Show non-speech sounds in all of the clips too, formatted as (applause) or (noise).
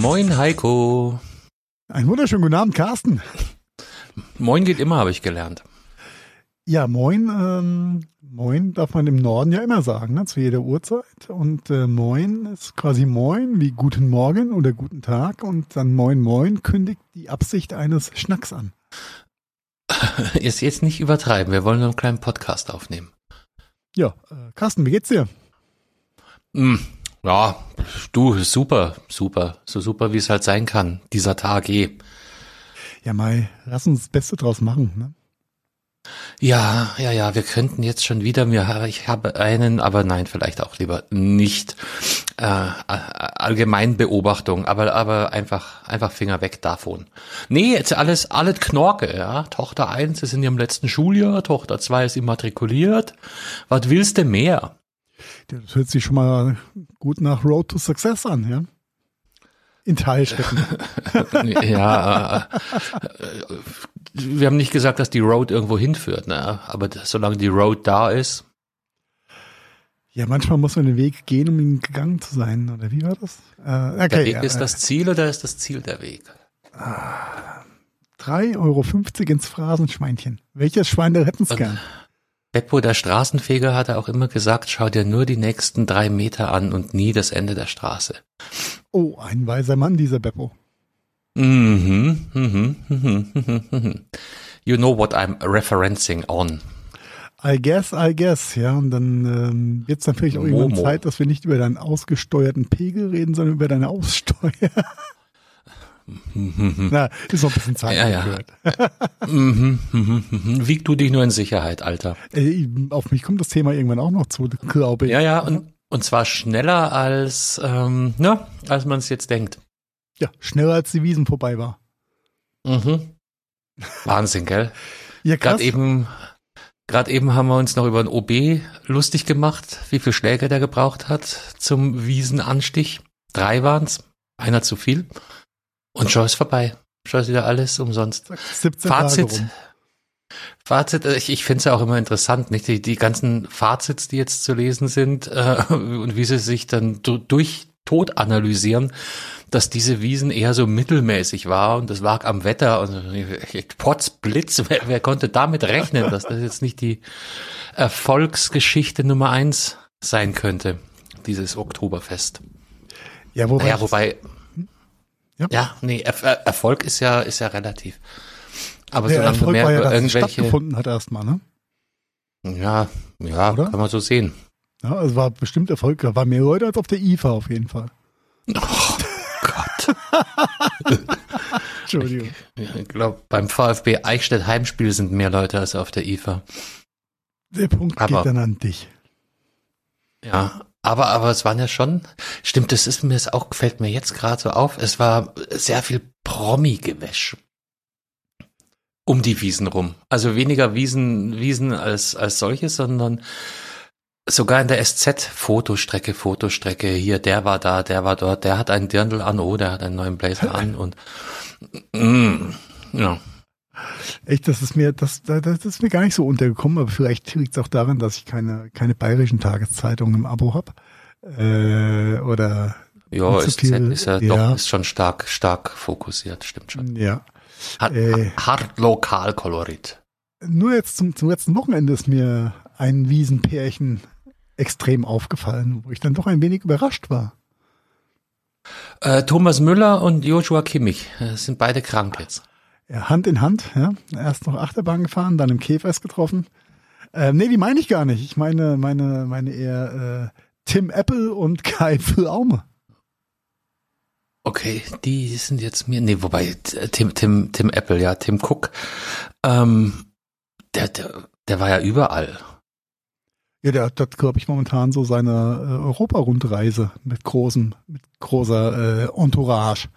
Moin Heiko. Einen wunderschönen guten Abend, Carsten. Moin geht immer, habe ich gelernt. Ja, moin, ähm, moin darf man im Norden ja immer sagen, ne, zu jeder Uhrzeit. Und äh, moin ist quasi moin, wie guten Morgen oder guten Tag. Und dann moin, moin kündigt die Absicht eines Schnacks an. (laughs) Jetzt, jetzt nicht übertreiben, wir wollen nur einen kleinen Podcast aufnehmen. Ja, äh, Carsten, wie geht's dir? Hm, ja, du, super, super, so super wie es halt sein kann, dieser Tag eh. Ja, Mai, lass uns das Beste draus machen. Ne? Ja, ja, ja, wir könnten jetzt schon wieder mir, ich habe einen, aber nein, vielleicht auch lieber nicht äh, Allgemeinbeobachtung, aber aber einfach einfach Finger weg davon. Nee, jetzt alles alles Knorke, ja. Tochter eins ist in ihrem letzten Schuljahr, Tochter zwei ist immatrikuliert. Was willst du mehr? Das hört sich schon mal gut nach Road to Success an, ja? In Teilschritten. (laughs) ja, äh, wir haben nicht gesagt, dass die Road irgendwo hinführt, ne? aber solange die Road da ist. Ja, manchmal muss man den Weg gehen, um ihn gegangen zu sein, oder wie war das? Äh, okay, der Weg ja, ist das Ziel oder ist das Ziel der Weg? Ah, 3,50 Euro ins Phrasenschweinchen. Welches Schwein der hätten es gern? Beppo, der Straßenfeger, hat er auch immer gesagt, schau dir nur die nächsten drei Meter an und nie das Ende der Straße. Oh, ein weiser Mann, dieser Beppo. Mhm, mhm, mhm, mhm, (laughs) You know what I'm referencing on. I guess, I guess, ja. Und dann ähm, wird es natürlich auch Momo. irgendwann Zeit, dass wir nicht über deinen ausgesteuerten Pegel reden, sondern über deine Aussteuer. Na, ist noch ein bisschen Zeit ja, ja. mhm, mhm, mhm. Wieg du dich nur in Sicherheit, Alter. Ey, auf mich kommt das Thema irgendwann auch noch zu, glaube ich. Ja, ja, und, und zwar schneller als, ähm, na, als man es jetzt denkt. Ja, schneller als die Wiesen vorbei war. Mhm. (laughs) Wahnsinn, gell? ja, krass. Gerade eben, gerade eben haben wir uns noch über den OB lustig gemacht, wie viel Schläge der gebraucht hat zum Wiesenanstich. Drei waren's, einer zu viel. Und schon ist vorbei. Schon ist wieder alles umsonst. 17 Fazit. Fazit, äh, ich, ich finde es ja auch immer interessant, nicht? Die, die ganzen Fazits, die jetzt zu lesen sind, äh, (laughs) und wie sie sich dann durch Tod analysieren, dass diese Wiesen eher so mittelmäßig war und das lag am Wetter und Potzblitz, (laughs) wer, wer konnte damit rechnen, dass das jetzt nicht die Erfolgsgeschichte Nummer eins sein könnte, dieses Oktoberfest. Ja, wobei, naja, wobei ja, ja nee, er Erfolg ist ja, ist ja relativ. Aber solange Erfolg mehr war ja, dass irgendwelche. stattgefunden hat erstmal, ne? Ja, ja, Oder? kann man so sehen. Ja, also war bestimmt Erfolg. Da waren mehr Leute als auf der IFA auf jeden Fall. Oh Gott. Entschuldigung. Ich, glaube, beim VfB Eichstätt Heimspiel sind mehr Leute als auf der IFA. Der Punkt Aber- geht dann an dich. Ja, aber, aber es waren ja schon, stimmt, das ist mir jetzt auch, fällt mir jetzt gerade so auf, es war sehr viel Promi-Gewäsch. Um die Wiesen rum. Also weniger Wiesen, Wiesen als, als solche, sondern sogar in der SZ Fotostrecke, Fotostrecke, hier, der war da, der war dort, der hat einen Dirndl an, oh, der hat einen neuen Blazer an und, mm, ja. Echt, das ist mir, das, das ist mir gar nicht so untergekommen, aber vielleicht liegt es auch daran, dass ich keine, keine bayerischen Tageszeitungen im Abo habe. Äh, oder Ja, SZ viel, ist ja, ja. doch, ist schon stark, stark fokussiert, stimmt schon. ja. Hat, Äh. hart Lokalkolorit. Nur jetzt zum, zum letzten Wochenende ist mir ein Wiesenpärchen extrem aufgefallen, wo ich dann doch ein wenig überrascht war. Äh, Thomas Müller und Joshua Kimmich äh, sind beide krank jetzt. Ja, Hand in Hand, ja. Erst noch Achterbahn gefahren, dann im Käfers getroffen. Ähm, nee, die meine ich gar nicht. Ich meine, meine, meine eher äh, Tim Apple und (laughs) Kai Pflaume. Okay, die sind jetzt mir, nee, wobei, äh, Tim, Tim, Tim Apple, ja, Tim Cook, ähm, der, der, der war ja überall. Ja, der hat, glaube ich, momentan so seine äh, Europa-Rundreise mit großem, mit großer äh, Entourage.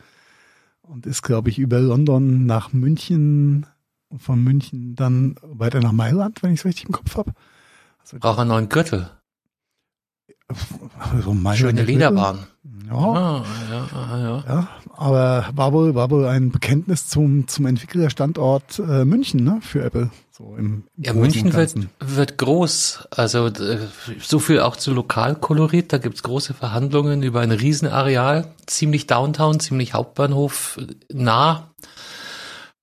Und ist, glaube ich, über London nach München und von München dann weiter nach Mailand, wenn ich es richtig im Kopf habe. Also, Braucht einen neuen Gürtel. so meine Schöne. Lederbahn. Ja, Ah, ja, ah, ja. ja, aber war wohl, war wohl ein Bekenntnis zum, zum Entwicklerstandort äh, München, ne, für Apple. So im, im Ja, München wird, wird groß. Also so viel auch zu Lokalkolorit. Da gibt's große Verhandlungen über ein Riesenareal, ziemlich Downtown, ziemlich Hauptbahnhof nah,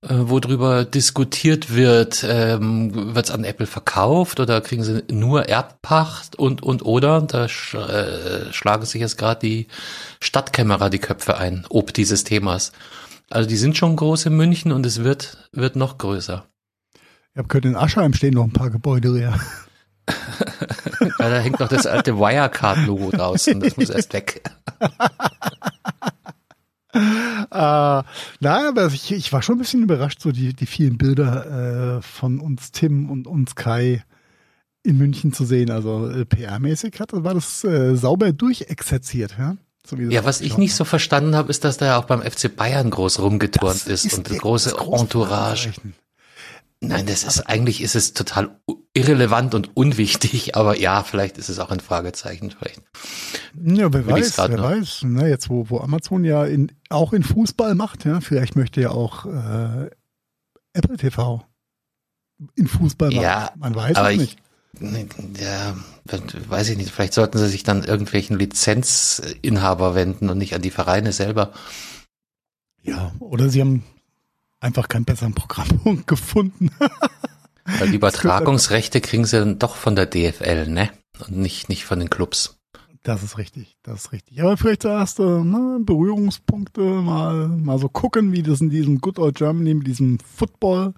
äh, wo drüber diskutiert wird, ähm, wird's an Apple verkauft oder kriegen sie nur Erbpacht und und oder. Da sch äh, schlagen sich jetzt gerade die Stadtkämmerer die Köpfe ein, ob dieses Themas. Also die sind schon groß in München und es wird wird noch größer. Ich habe gehört, in Aschheim stehen noch ein paar Gebäude leer. (laughs) Ja, da hängt noch das alte Wirecard-Logo draußen. Das muss erst weg. (laughs) Äh, naja, aber ich, ich war schon ein bisschen überrascht, so die, die vielen Bilder äh, von uns Tim und uns Kai in München zu sehen. Also äh, PR-mäßig hat, war das äh, sauber durchexerziert, ja. So Ja, was ich nicht so verstanden habe, ist, dass der auch beim FC Bayern groß rumgeturnt ist, und große das große Entourage. Nein, das ist eigentlich ist es total irrelevant und unwichtig, (laughs) aber ja, vielleicht ist es auch ein Fragezeichen. Vielleicht. Ja, wer weiß, wer noch. weiß. Na, jetzt, wo, wo Amazon ja in, auch in Fußball macht, ja, vielleicht möchte ja auch äh, Apple TV in Fußball machen. Ja, Man weiß aber es ich- nicht. Nee, Ja, weiß ich nicht. Vielleicht sollten sie sich dann irgendwelchen Lizenzinhaber wenden und nicht an die Vereine selber. Ja, oder sie haben einfach keinen besseren Programmpunkt (laughs) gefunden. Weil die (laughs) Übertragungsrechte kriegen sie dann doch von der DFL, ne? Und nicht, nicht von den Clubs. Das ist richtig, das ist richtig. Aber vielleicht zuerst äh, ne, Berührungspunkte, mal, mal so gucken, wie das in diesem Good Old Germany mit diesem Football.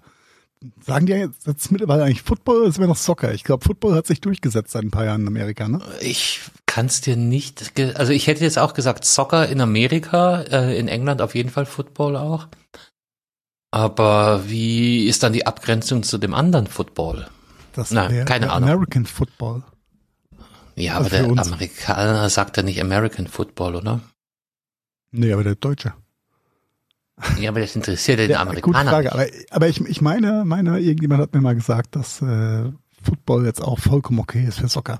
Sagen die jetzt, jetzt mittlerweile eigentlich Football, es wäre noch Soccer. Ich glaube, Football hat sich durchgesetzt seit ein paar Jahren in Amerika, ne? Ich kann's dir nicht, also ich hätte jetzt auch gesagt Soccer in Amerika, äh, in England auf jeden Fall Football auch. Aber wie ist dann die Abgrenzung zu dem anderen Football? Das Na, wär keine der Ahnung. American Football. Ja, Also aber der uns. Amerikaner sagt ja nicht American Football, oder? Nee, aber der Deutsche. Ja, aber das interessiert ja den Ja, gute Amerikaner. Frage. Aber, aber ich, ich meine, meine, irgendjemand hat mir mal gesagt, dass äh, Football jetzt auch vollkommen okay ist für Soccer.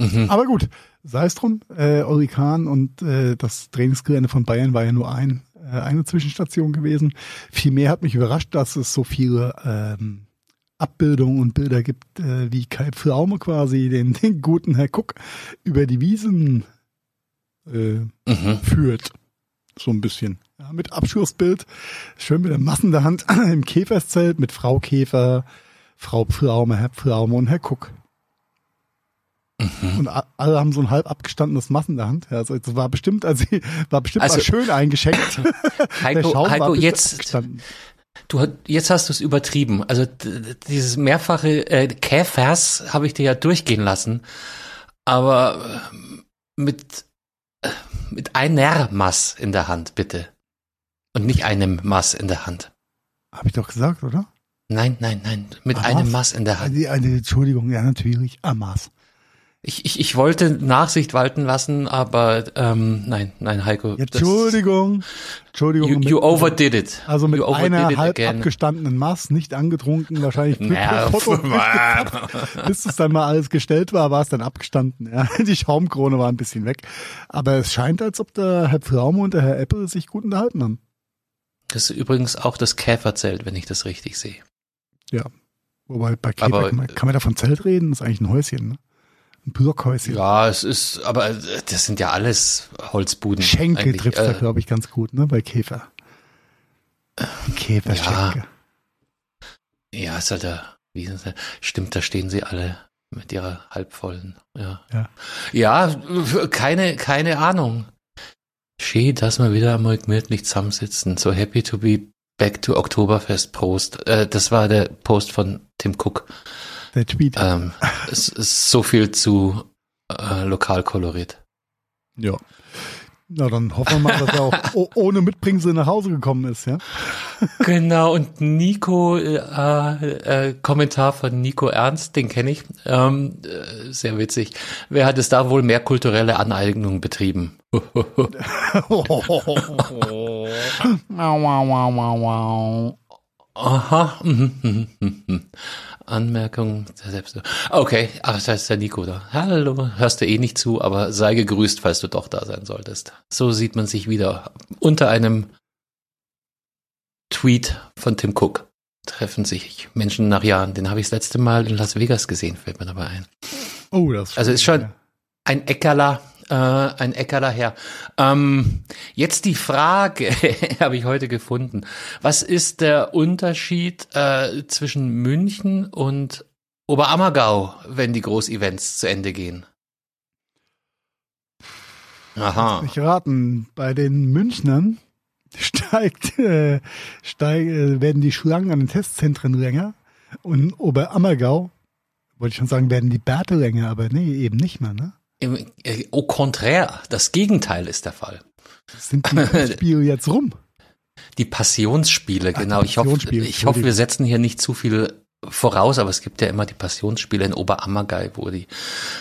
Mhm. Aber gut, sei es drum. Äh, Orikan und äh, das Trainingsgelände von Bayern war ja nur ein, eine Zwischenstation gewesen. Vielmehr hat mich überrascht, dass es so viele ähm, Abbildungen und Bilder gibt, äh, wie Kai Pflaume quasi den, (laughs) den guten Herr Cook über die Wiesen äh, Mhm. führt. So ein bisschen. Ja, mit Abschussbild. Schön mit der Massen der Hand (clears throat) im Käferszelt mit Frau Käfer, Frau Pflaume, Herr Pflaume und Herr Cook. Mhm. Und alle haben so ein halb abgestandenes Massen in der Hand. Ja, also es war bestimmt, also (laughs) war bestimmt Also- mal schön eingeschenkt. (laughs) Heiko, Heiko jetzt, du, jetzt hast du es übertrieben. Also dieses mehrfache äh, Käfers habe ich dir ja durchgehen lassen. Aber äh, mit, äh, mit einer Mass in der Hand, bitte. Und nicht einem Mass in der Hand. Hab ich doch gesagt, oder? Nein, nein, nein. Mit Ach, einem? Mass in der Hand. Eine, eine Entschuldigung, ja natürlich, Amas. Ich, ich, ich wollte Nachsicht walten lassen, aber ähm, nein, nein, Heiko. Entschuldigung, Entschuldigung. You, mit- you overdid it. Also mit einer halb again. abgestandenen Maß, nicht angetrunken, wahrscheinlich (laughs) Ja, (laughs) Foto Mann. (laughs) bis es dann mal alles gestellt war, war es dann abgestanden. Ja. Die Schaumkrone war ein bisschen weg. Aber es scheint, als ob der Herr Pflaume und der Herr Apple sich gut unterhalten haben. Das ist übrigens auch das Käferzelt, wenn ich das richtig sehe. Wobei bei Käfer Aber- kann, man, kann man da von Zelt reden? Das ist eigentlich ein Häuschen, ne? Ein Blockhäuschen. Ja, es ist, aber äh, das sind ja alles Holzbuden. Schenkel trifft da, Äh, glaube ich, ganz gut, ne? Bei Käfer. Käferschenke. ja, ist halt der Wiesenzelt. Stimmt, da stehen sie alle mit ihrer halbvollen. Ja. Ja. Ja, keine, keine Ahnung. Schön, dass wir wieder einmal gemütlich zusammensitzen. So happy to be back to Oktoberfest Post. Äh, das war der Post von Tim Cook. Der Tweet. Ähm, es ist so viel zu äh, Lokalkolorit. Ja. Na, dann hoffen wir mal, dass er auch (laughs) ohne Mitbringsel nach Hause gekommen ist, ja? Genau, und Nico, äh, äh, Kommentar von Nico Ernst, den kenne ich, ähm, äh, sehr witzig. Wer hat es da wohl mehr kulturelle Aneignung betrieben? (laughs) Aha. (laughs) Anmerkung. Okay, ach, das heißt der Nico da. Hallo, hörst du eh nicht zu, aber sei gegrüßt, falls du doch da sein solltest. So sieht man sich wieder unter einem Tweet von Tim Cook. Treffen sich Menschen nach Jahren. Den habe ich das letzte Mal in Las Vegas gesehen, fällt mir dabei ein. Oh, das Also ist schon ein Eckerler, äh, ein Eckerler her. Ähm, jetzt die Frage, (laughs) habe ich heute gefunden. Was ist der Unterschied äh, zwischen München und Oberammergau, wenn die Großevents zu Ende gehen? Aha. Ich raten, bei den Münchnern (laughs) steigt, äh, steig, äh, werden die Schlangen an den Testzentren länger und Oberammergau, wollte ich schon sagen, werden die Bärte länger, aber nee, eben nicht mehr, ne? Äh, au contraire, das Gegenteil ist der Fall. Sind die (laughs) Spiele jetzt rum? Die Passionsspiele, Ach, die genau. ich hoffe, ich hoffe, wir setzen hier nicht zu viel voraus, aber es gibt ja immer die Passionsspiele in Oberammergau, wo die,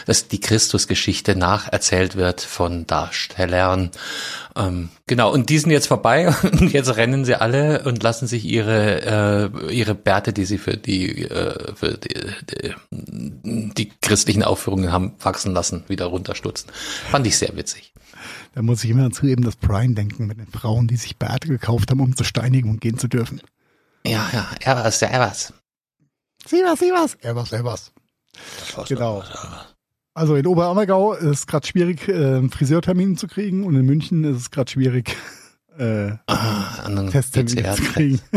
dass die Christusgeschichte nacherzählt wird von Darstellern. Ähm, genau, und die sind jetzt vorbei (laughs) und jetzt rennen sie alle und lassen sich ihre, äh, ihre Bärte, die sie für die, äh, für die, die, die christlichen Aufführungen haben wachsen lassen, wieder runterstutzen. Fand ich sehr witzig. Da muss ich immer zu eben das Brian denken mit den Frauen, die sich Bärte gekauft haben, um zu steinigen und gehen zu dürfen. Ja, ja, er war's, er war's. Sieh was, sieh was. Er was, er was. Genau. Also in Oberammergau ist es gerade schwierig, äh, einen Friseurtermin zu kriegen und in München ist es gerade schwierig, (laughs) äh, Ah, anderen Testtermin PCR zu kriegen. (laughs)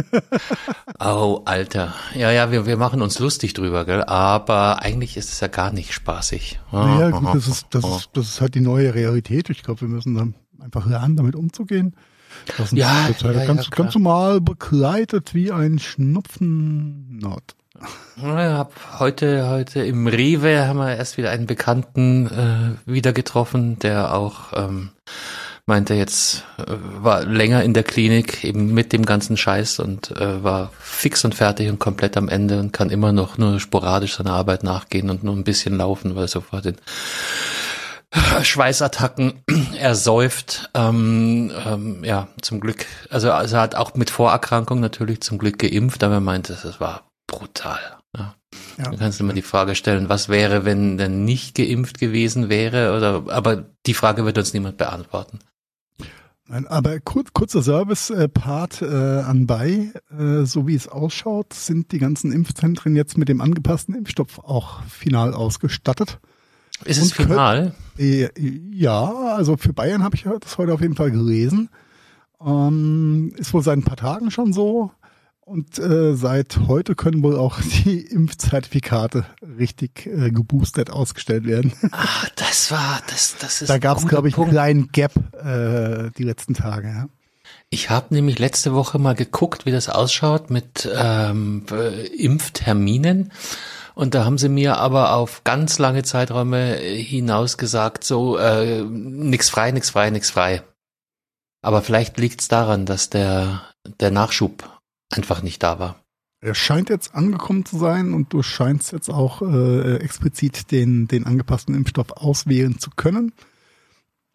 Oh, Alter. Ja, ja, wir, wir machen uns lustig drüber, gell? Aber eigentlich ist es ja gar nicht spaßig. Naja, gut, (laughs) das ist, das ist, das ist halt die neue Realität. Ich glaube, wir müssen dann einfach lernen, damit umzugehen. Das ist Ja, ja, ja, ganz, klar. ganz normal begleitet wie ein Schnupfennot. Hab heute, heute im Rewe haben wir erst wieder einen Bekannten äh, wieder getroffen, der auch ähm, meinte jetzt, äh, war länger in der Klinik eben mit dem ganzen Scheiß und äh, war fix und fertig und komplett am Ende und kann immer noch nur sporadisch seiner Arbeit nachgehen und nur ein bisschen laufen, weil sofort den Schweißattacken (clears throat) ersäuft. Ähm, ähm, ja, zum Glück. Also, also er hat auch mit Vorerkrankung natürlich zum Glück geimpft, aber er meinte, das war brutal. Ja. Ja. Dann kannst du immer die Frage stellen, was wäre, wenn der nicht geimpft gewesen wäre? Oder aber die Frage wird uns niemand beantworten. Nein, aber kur kurzer Service-Part äh, anbei. Äh, so wie es ausschaut, sind die ganzen Impfzentren jetzt mit dem angepassten Impfstoff auch final ausgestattet. Ist es Und final? Äh, Ja, also für Bayern habe ich das heute auf jeden Fall gelesen. Ähm, ist wohl seit ein paar Tagen schon so. Und äh, seit heute können wohl auch (laughs) die Impfzertifikate richtig äh, geboostert ausgestellt werden. Ah, das war, das, das ist da gab es, glaube ich, einen kleinen Gap äh, die letzten Tage. Ja. Ich habe nämlich letzte Woche mal geguckt, wie das ausschaut mit ähm, äh, Impfterminen. Und da haben sie mir aber auf ganz lange Zeiträume hinaus gesagt, so äh, nix frei, nix frei, nix frei. Aber vielleicht liegt es daran, dass der, der Nachschub einfach nicht da war. Er scheint jetzt angekommen zu sein und du scheinst jetzt auch äh, explizit den, den angepassten Impfstoff auswählen zu können.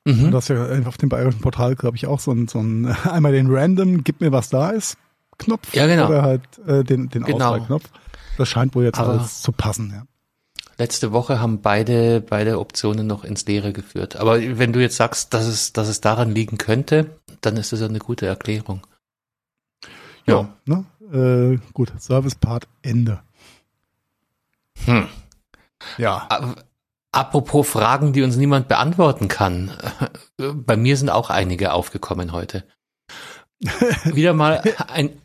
Mhm. Das ist ja auf dem bayerischen Portal, glaube ich, auch so ein, so ein (laughs) einmal den Random, gib mir was da ist, Knopf Ja, genau. oder halt äh, den, den Genau. Auswahlknopf. Das scheint wohl jetzt Aber- alles zu passen, ja. Letzte Woche haben beide, beide Optionen noch ins Leere geführt. Aber wenn du jetzt sagst, dass es, dass es daran liegen könnte, dann ist das ja eine gute Erklärung. Ja. Ne? Äh, gut, Service-Part Ende. Hm. Ja. Apropos Fragen, die uns niemand beantworten kann. (laughs) Bei mir sind auch einige aufgekommen heute. (laughs) Wieder mal ein,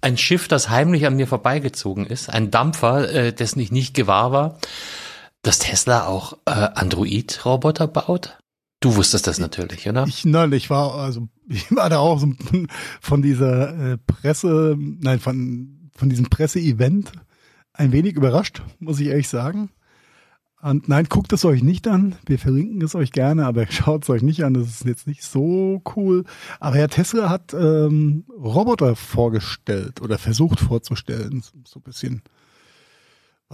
ein Schiff, das heimlich an mir vorbeigezogen ist. Ein Dampfer, äh, dessen ich nicht gewahr war. Dass Tesla auch äh, Android-Roboter baut? Du wusstest das natürlich, oder? Ich, nein, ich war, also, (laughs) ich war da auch so von dieser äh, Presse, nein, von, von diesem Presseevent ein wenig überrascht, muss ich ehrlich sagen. Und nein, guckt es euch nicht an. Wir verlinken es euch gerne, aber (laughs) schaut es euch nicht an. Das ist jetzt nicht so cool. Aber Herr Tesla hat ähm, Roboter vorgestellt oder versucht vorzustellen. So so ein bisschen.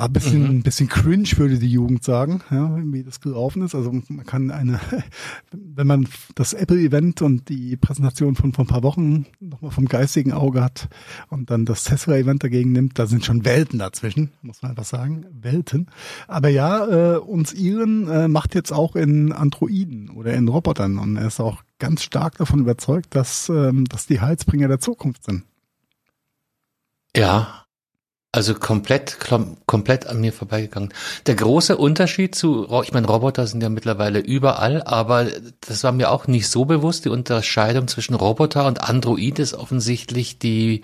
Ein bisschen, mhm. bisschen cringe würde die Jugend sagen, ja, wie das gelaufen ist. Also man kann eine, (laughs) wenn man das Apple-Event und die Präsentation von vor ein paar Wochen nochmal vom geistigen Auge hat und dann das Tesla-Event dagegen nimmt, da sind schon Welten dazwischen, muss man einfach sagen, Welten. Aber ja, äh, uns Elon äh, macht jetzt auch in Androiden oder in Robotern und er ist auch ganz stark davon überzeugt, dass, ähm, dass die Heilsbringer der Zukunft sind. Ja, also komplett, komplett an mir vorbeigegangen. Der große Unterschied zu, ich meine, Roboter sind ja mittlerweile überall, aber das war mir auch nicht so bewusst. Die Unterscheidung zwischen Roboter und Android ist offensichtlich die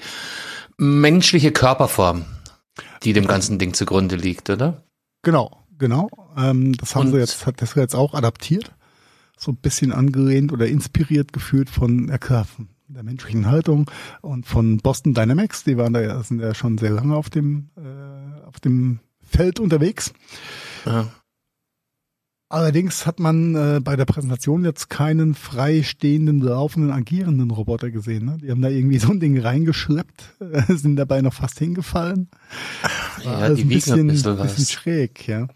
menschliche Körperform, die dem ganzen Ding zugrunde liegt, oder? Genau, genau. Ähm, das haben und, sie jetzt, hat das jetzt auch adaptiert. So ein bisschen angelehnt oder inspiriert gefühlt von, klar, der menschlichen Haltung und von Boston Dynamics, die waren da ja, sind ja schon sehr lange auf dem, äh, auf dem Feld unterwegs. Ja. Allerdings hat man äh, bei der Präsentation jetzt keinen freistehenden, laufenden, agierenden Roboter gesehen. Ne? Die haben da irgendwie (laughs) so ein Ding reingeschleppt, äh, sind dabei noch fast hingefallen. Ja, also die ein bisschen, ein bisschen schräg, ja.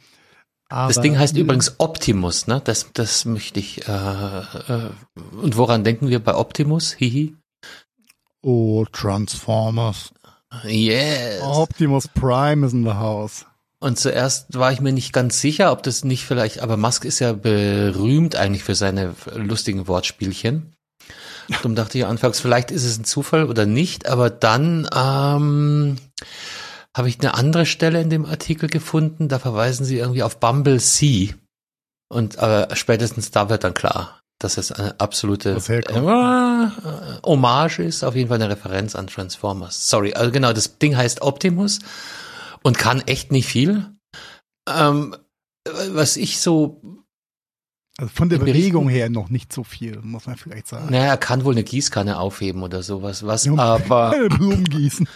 Aber das Ding heißt übrigens Optimus, ne? Das, das möchte ich. Äh, äh, und woran denken wir bei Optimus? Hihi. Oh, Transformers. Yes. Optimus Prime is in the house. Und zuerst war ich mir nicht ganz sicher, ob das nicht vielleicht, aber Musk ist ja berühmt eigentlich für seine lustigen Wortspielchen. Darum dachte ich anfangs, vielleicht ist es ein Zufall oder nicht, aber dann ähm, habe ich eine andere Stelle in dem Artikel gefunden, da verweisen sie irgendwie auf Bumble C. Und aber spätestens da wird dann klar, dass es eine absolute äh, Hommage ist, auf jeden Fall eine Referenz an Transformers. Sorry, also genau, das Ding heißt Optimus und kann echt nicht viel. Ähm, was ich so also von der Bewegung her noch nicht so viel, muss man vielleicht sagen. Naja, er kann wohl eine Gießkanne aufheben oder sowas, was ja, aber (laughs) Blumen gießen.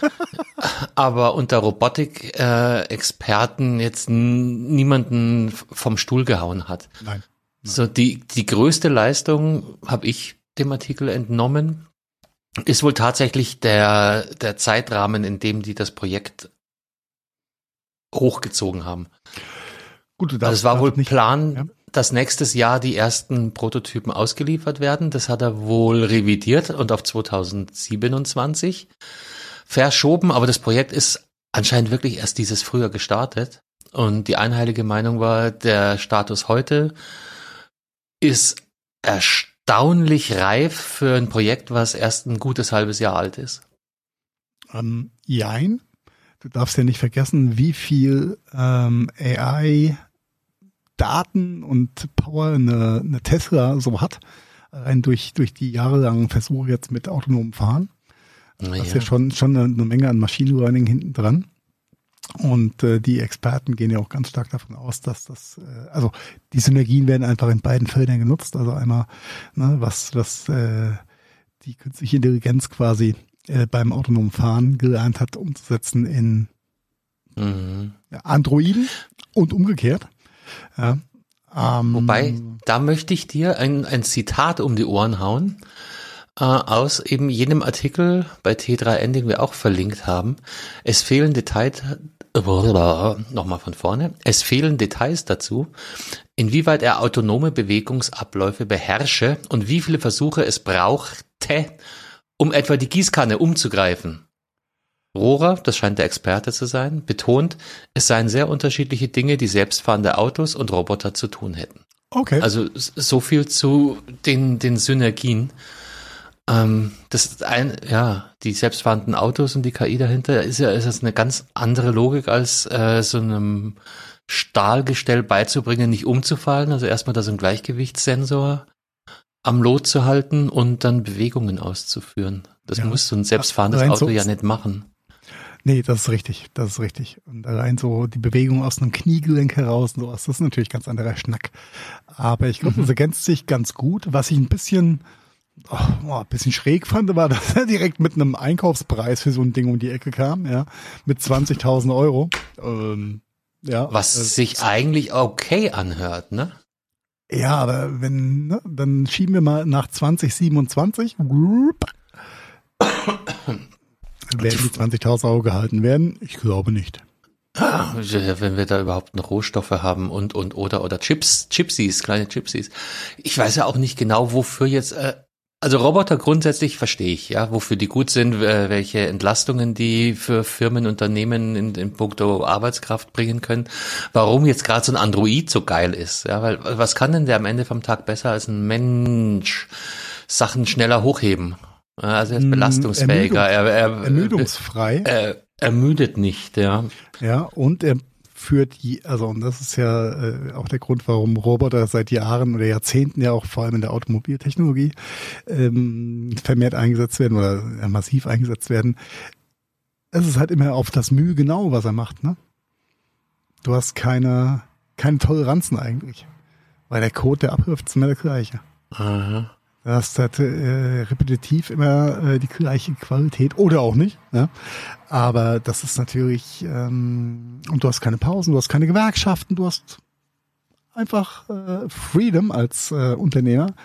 (laughs) aber unter Robotik-Experten äh, jetzt niemanden vom Stuhl gehauen hat. Nein. Nein. So die die größte Leistung habe ich dem Artikel entnommen, ist wohl tatsächlich der der Zeitrahmen, in dem die das Projekt hochgezogen haben. Gut, du darfst, also es war wohl nicht, Plan, ja dass nächstes Jahr die ersten Prototypen ausgeliefert werden. Das hat er wohl revidiert und auf 2027 verschoben. Aber das Projekt ist anscheinend wirklich erst dieses Frühjahr gestartet. Und die einheilige Meinung war, der Status heute ist erstaunlich reif für ein Projekt, was erst ein gutes halbes Jahr alt ist. Ähm, jein. Du darfst ja nicht vergessen, wie viel ähm, AI Daten und Power eine, eine Tesla so hat, rein durch, durch die jahrelangen Versuche jetzt mit autonomem Fahren. Ja. Das ist ja schon, schon eine, eine Menge an Machine Learning hinten dran. Und äh, die Experten gehen ja auch ganz stark davon aus, dass das, äh, also die Synergien werden einfach in beiden Feldern genutzt. Also einmal, ne, was, was äh, die künstliche Intelligenz quasi äh, beim autonomen Fahren gelernt hat, umzusetzen in mhm. Androiden und umgekehrt. Ja. Ähm, Wobei, da möchte ich dir ein, ein Zitat um die Ohren hauen äh, aus eben jenem Artikel bei T3N, den wir auch verlinkt haben. Es fehlen Details, nochmal von vorne, es fehlen Details dazu, inwieweit er autonome Bewegungsabläufe beherrsche und wie viele Versuche es brauchte, um etwa die Gießkanne umzugreifen. Rohrer, das scheint der Experte zu sein, betont, es seien sehr unterschiedliche Dinge, die selbstfahrende Autos und Roboter zu tun hätten. Okay. Also so viel zu den, den Synergien. Ähm, das ist ein, ja, die selbstfahrenden Autos und die KI dahinter ist ja ist das eine ganz andere Logik als äh, so einem Stahlgestell beizubringen, nicht umzufallen. Also erstmal da so ein Gleichgewichtssensor am Lot zu halten und dann Bewegungen auszuführen. Das ja. muss so ein selbstfahrendes Auto so ja nicht machen. Nee, das ist richtig, das ist richtig. Und allein so die Bewegung aus einem Kniegelenk heraus und sowas, das ist natürlich ganz anderer Schnack. Aber ich glaube, mhm. das ergänzt sich ganz gut. Was ich ein bisschen, oh, ein bisschen schräg fand, war, (laughs) dass er direkt mit einem Einkaufspreis für so ein Ding um die Ecke kam, ja, mit 20.000 Euro. Ähm, ja, Was äh, sich eigentlich okay anhört, ne? Ja, aber wenn, ne, dann schieben wir mal nach 2027. (coughs) Werden die 20.000 Euro gehalten werden? Ich glaube nicht. Ah, wenn wir da überhaupt noch Rohstoffe haben und und oder oder Chips, Chipsies, kleine Chipsies. Ich weiß ja auch nicht genau, wofür jetzt. Äh, also Roboter grundsätzlich verstehe ich, ja, wofür die gut sind, äh, welche Entlastungen die für Firmen, Unternehmen in, in puncto Arbeitskraft bringen können. Warum jetzt gerade so ein Android so geil ist, ja, weil was kann denn der am Ende vom Tag besser als ein Mensch? Sachen schneller hochheben. Also er ist Mm, belastungsfähiger. Er, er, Ermüdungsfrei. er ermüdet nicht, ja. Ja, und er führt, also und das ist ja äh, auch der Grund, warum Roboter seit Jahren oder Jahrzehnten ja auch vor allem in der Automobiltechnologie ähm, vermehrt eingesetzt werden oder ja, massiv eingesetzt werden. Es ist halt immer auf das Mühe genau, was er macht, ne? Du hast keine, keine Toleranzen eigentlich. Weil der Code, der abwirft, ist immer der gleiche. Aha. Du hast halt, äh, repetitiv immer äh, die gleiche Qualität oder auch nicht. Ja? Aber das ist natürlich, ähm, und du hast keine Pausen, du hast keine Gewerkschaften, du hast einfach äh, Freedom als äh, Unternehmer,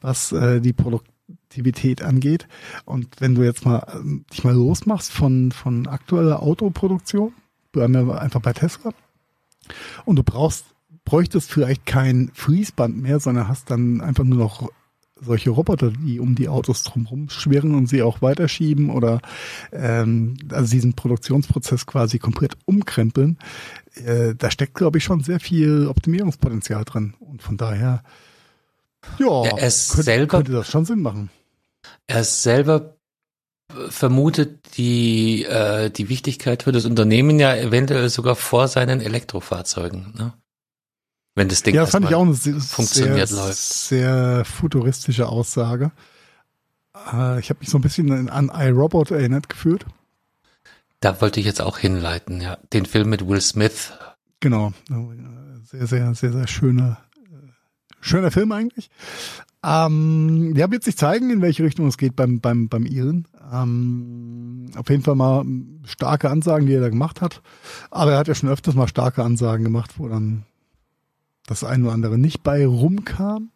was äh, die Produktivität angeht. Und wenn du jetzt mal ähm, dich mal losmachst von, von aktueller Autoproduktion, bleiben wir einfach bei Tesla, und du brauchst, bräuchtest vielleicht kein Fließband mehr, sondern hast dann einfach nur noch solche Roboter, die um die Autos drumherum schwirren und sie auch weiterschieben oder ähm, also diesen Produktionsprozess quasi komplett umkrempeln, äh, da steckt, glaube ich, schon sehr viel Optimierungspotenzial drin. Und von daher, ja, Er ist könnte, selber- könnte das schon Sinn machen. Er selber vermutet die, äh, die Wichtigkeit für das Unternehmen ja eventuell sogar vor seinen Elektrofahrzeugen. Ne? Wenn das Ding Ja, fand ich auch eine sehr, funktioniert, sehr, läuft. sehr futuristische Aussage. Äh, ich habe mich so ein bisschen an iRobot erinnert gefühlt. Da wollte ich jetzt auch hinleiten, ja. Den Film mit Will Smith. Genau. Sehr, sehr, sehr, sehr schöne, schöner Film eigentlich. Ähm, ja, wird sich zeigen, in welche Richtung es geht beim, beim, beim Iren. Ähm, auf jeden Fall mal starke Ansagen, die er da gemacht hat. Aber er hat ja schon öfters mal starke Ansagen gemacht, wo dann das eine oder andere nicht bei rumkam.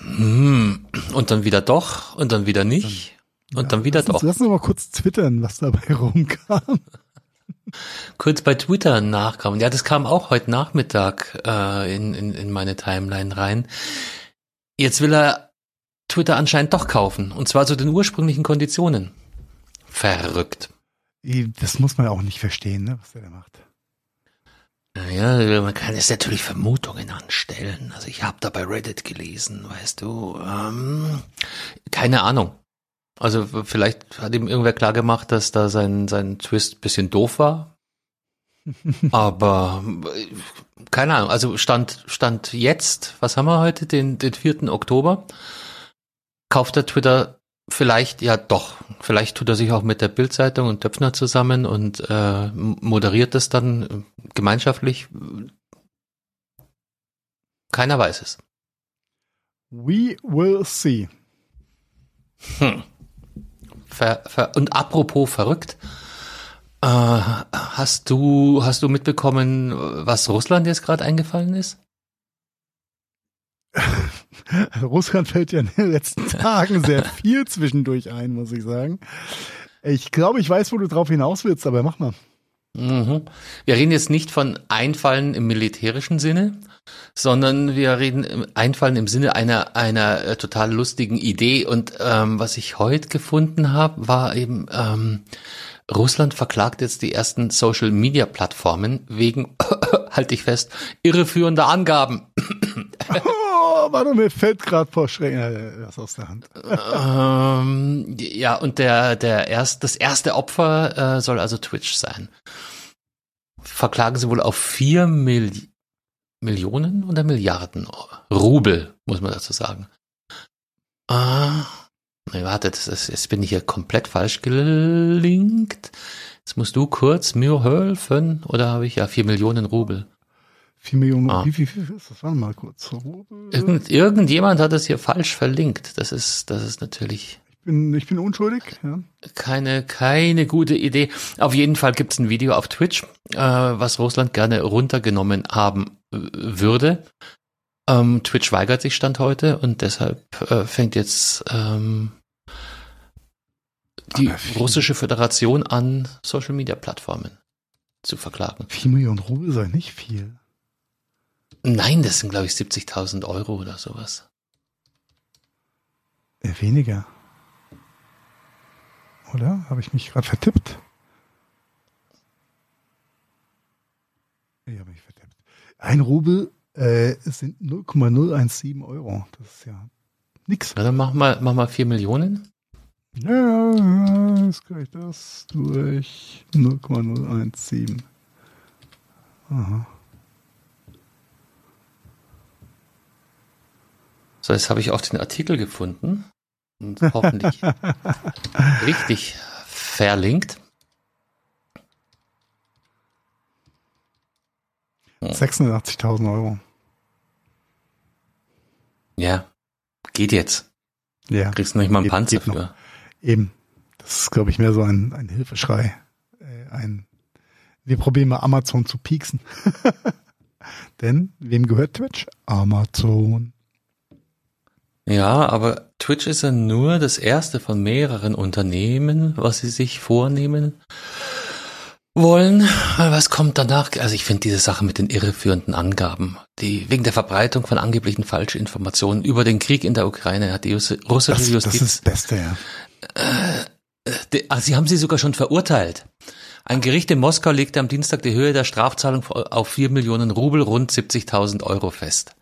Hm. Und dann wieder doch und dann wieder nicht. Und dann wieder lass uns, doch. Lass uns mal kurz twittern, was dabei rumkam. (laughs) Kurz bei Twitter nachkam. Ja, das kam auch heute Nachmittag äh, in, in, in meine Timeline rein. Jetzt will er Twitter anscheinend doch kaufen. Und zwar zu den ursprünglichen Konditionen. Verrückt. Das muss man ja auch nicht verstehen, ne, was der da macht. Naja, man kann jetzt natürlich Vermutungen anstellen. Also ich habe da bei Reddit gelesen, weißt du. Ähm, keine Ahnung. Also vielleicht hat ihm irgendwer klar gemacht, dass da sein, sein Twist bisschen doof war. (laughs) Aber äh, keine Ahnung. Also stand, stand jetzt, was haben wir heute, den, den 4. Oktober, kauft der Twitter vielleicht, ja doch, vielleicht tut er sich auch mit der Bildzeitung und Döpfner zusammen und äh, moderiert das dann äh, gemeinschaftlich. Keiner weiß es. We will see. Hm. Ver, ver, und apropos verrückt, äh, hast du hast du mitbekommen, was Russland jetzt gerade eingefallen ist? (laughs) Russland fällt ja in den letzten (laughs) Tagen sehr viel zwischendurch ein, muss ich sagen. Ich glaube, ich weiß, wo du drauf hinaus willst, aber mach mal. Mhm. Wir reden jetzt nicht von Einfallen im militärischen Sinne, sondern wir reden im Einfallen im Sinne einer einer äh, total lustigen Idee. Und ähm, was ich heute gefunden habe, war eben ähm, Russland verklagt jetzt die ersten Social Media Plattformen wegen, (coughs) halte ich fest, irreführender Angaben. (coughs) Oh, warte, mir fällt gerade vor Schrecken äh, was aus der Hand. (coughs) ähm, ja, und der, der erst, das erste Opfer äh, soll also Twitch sein. Verklagen sie wohl auf vier Mil Millionen oder Milliarden Rubel, muss man dazu sagen. Ah, nee, warte, das ist, jetzt bin ich hier komplett falsch gelinkt. Jetzt musst du kurz mir helfen, oder habe ich ja vier Millionen Rubel? Vier Millionen, Ah. wie viel ist das? Warte mal kurz. Irgend, irgendjemand hat es hier falsch verlinkt. Das ist, das ist natürlich Ich bin, ich bin unschuldig. Ja. keine, keine gute Idee. Auf jeden Fall gibt es ein Video auf Twitch, äh, was Russland gerne runtergenommen haben äh, würde. Ähm, Twitch weigert sich Stand heute und deshalb äh, fängt jetzt ähm, die russische Föderation an Social Media Plattformen zu verklagen. 4 Millionen Rubel sei nicht viel. Nein, das sind, glaube ich, 70.000 Euro oder sowas. Äh, weniger. Oder? Habe ich mich gerade vertippt? Ich habe mich vertippt. Ein Rubel äh, sind 0,017 Euro. Das ist ja nix. Na, dann mach mal, mach mal 4 Millionen. Ja, jetzt kann ich das durch 0,017. Aha. So, jetzt habe ich auch den Artikel gefunden und hoffentlich (laughs) richtig verlinkt. 86.000 Euro. Ja, geht jetzt. Ja. Kriegst du nicht mal einen Geht- Panzer geht für. Eben. Das ist, glaube ich, mehr so ein, ein Hilfeschrei. Äh, ein, wir probieren mal Amazon zu pieksen. (laughs) Denn, wem gehört Twitch? Amazon. Ja, aber Twitch ist ja nur das erste von mehreren Unternehmen, was sie sich vornehmen wollen. Was kommt danach? Also ich finde diese Sache mit den irreführenden Angaben, die wegen der Verbreitung von angeblichen Falschinformationen über den Krieg in der Ukraine hat die russische Das, Justiz das ist das Beste, ja. Die- ah, Sie haben sie sogar schon verurteilt. Ein Gericht in Moskau legte am Dienstag die Höhe der Strafzahlung auf 4 Millionen Rubel, rund 70.000 Euro fest.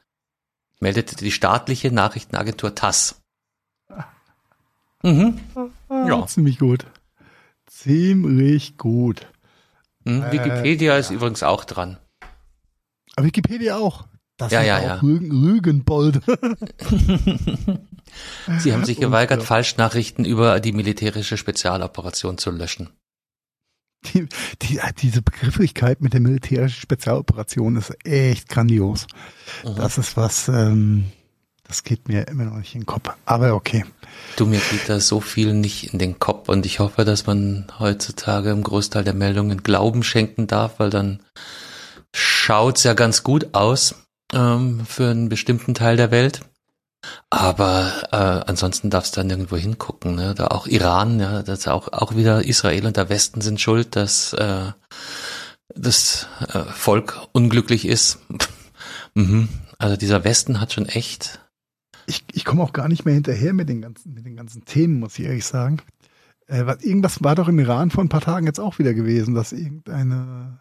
Meldete die staatliche Nachrichtenagentur TASS. Mhm. Ah, Ja. Ziemlich gut. Ziemlich gut. Mhm. Äh, Wikipedia ist übrigens auch dran. Aber Wikipedia auch. Das Ja, ja, ja. Rügen, Rügenbolde. (laughs) Sie haben sich (laughs) Und, geweigert, äh, Falschnachrichten über die militärische Spezialoperation zu löschen. Die, die, diese Begrifflichkeit mit der militärischen Spezialoperation ist echt grandios. Mhm. Das ist was, ähm, das geht mir immer noch nicht in den Kopf. Aber okay. Du, mir geht da so viel nicht in den Kopf und ich hoffe, dass man heutzutage im Großteil der Meldungen Glauben schenken darf, weil dann schaut's ja ganz gut aus ähm, für einen bestimmten Teil der Welt. Aber äh, ansonsten darfst du da nirgendwo hingucken. Ne? Da auch Iran, ja, das ist auch, auch wieder Israel und der Westen sind schuld, dass äh, das äh, Volk unglücklich ist. (laughs) mhm. Also dieser Westen hat schon echt Ich, ich komme auch gar nicht mehr hinterher mit den ganzen, mit den ganzen Themen, muss ich ehrlich sagen. Äh, was, irgendwas war doch im Iran vor ein paar Tagen jetzt auch wieder gewesen, dass irgendeine,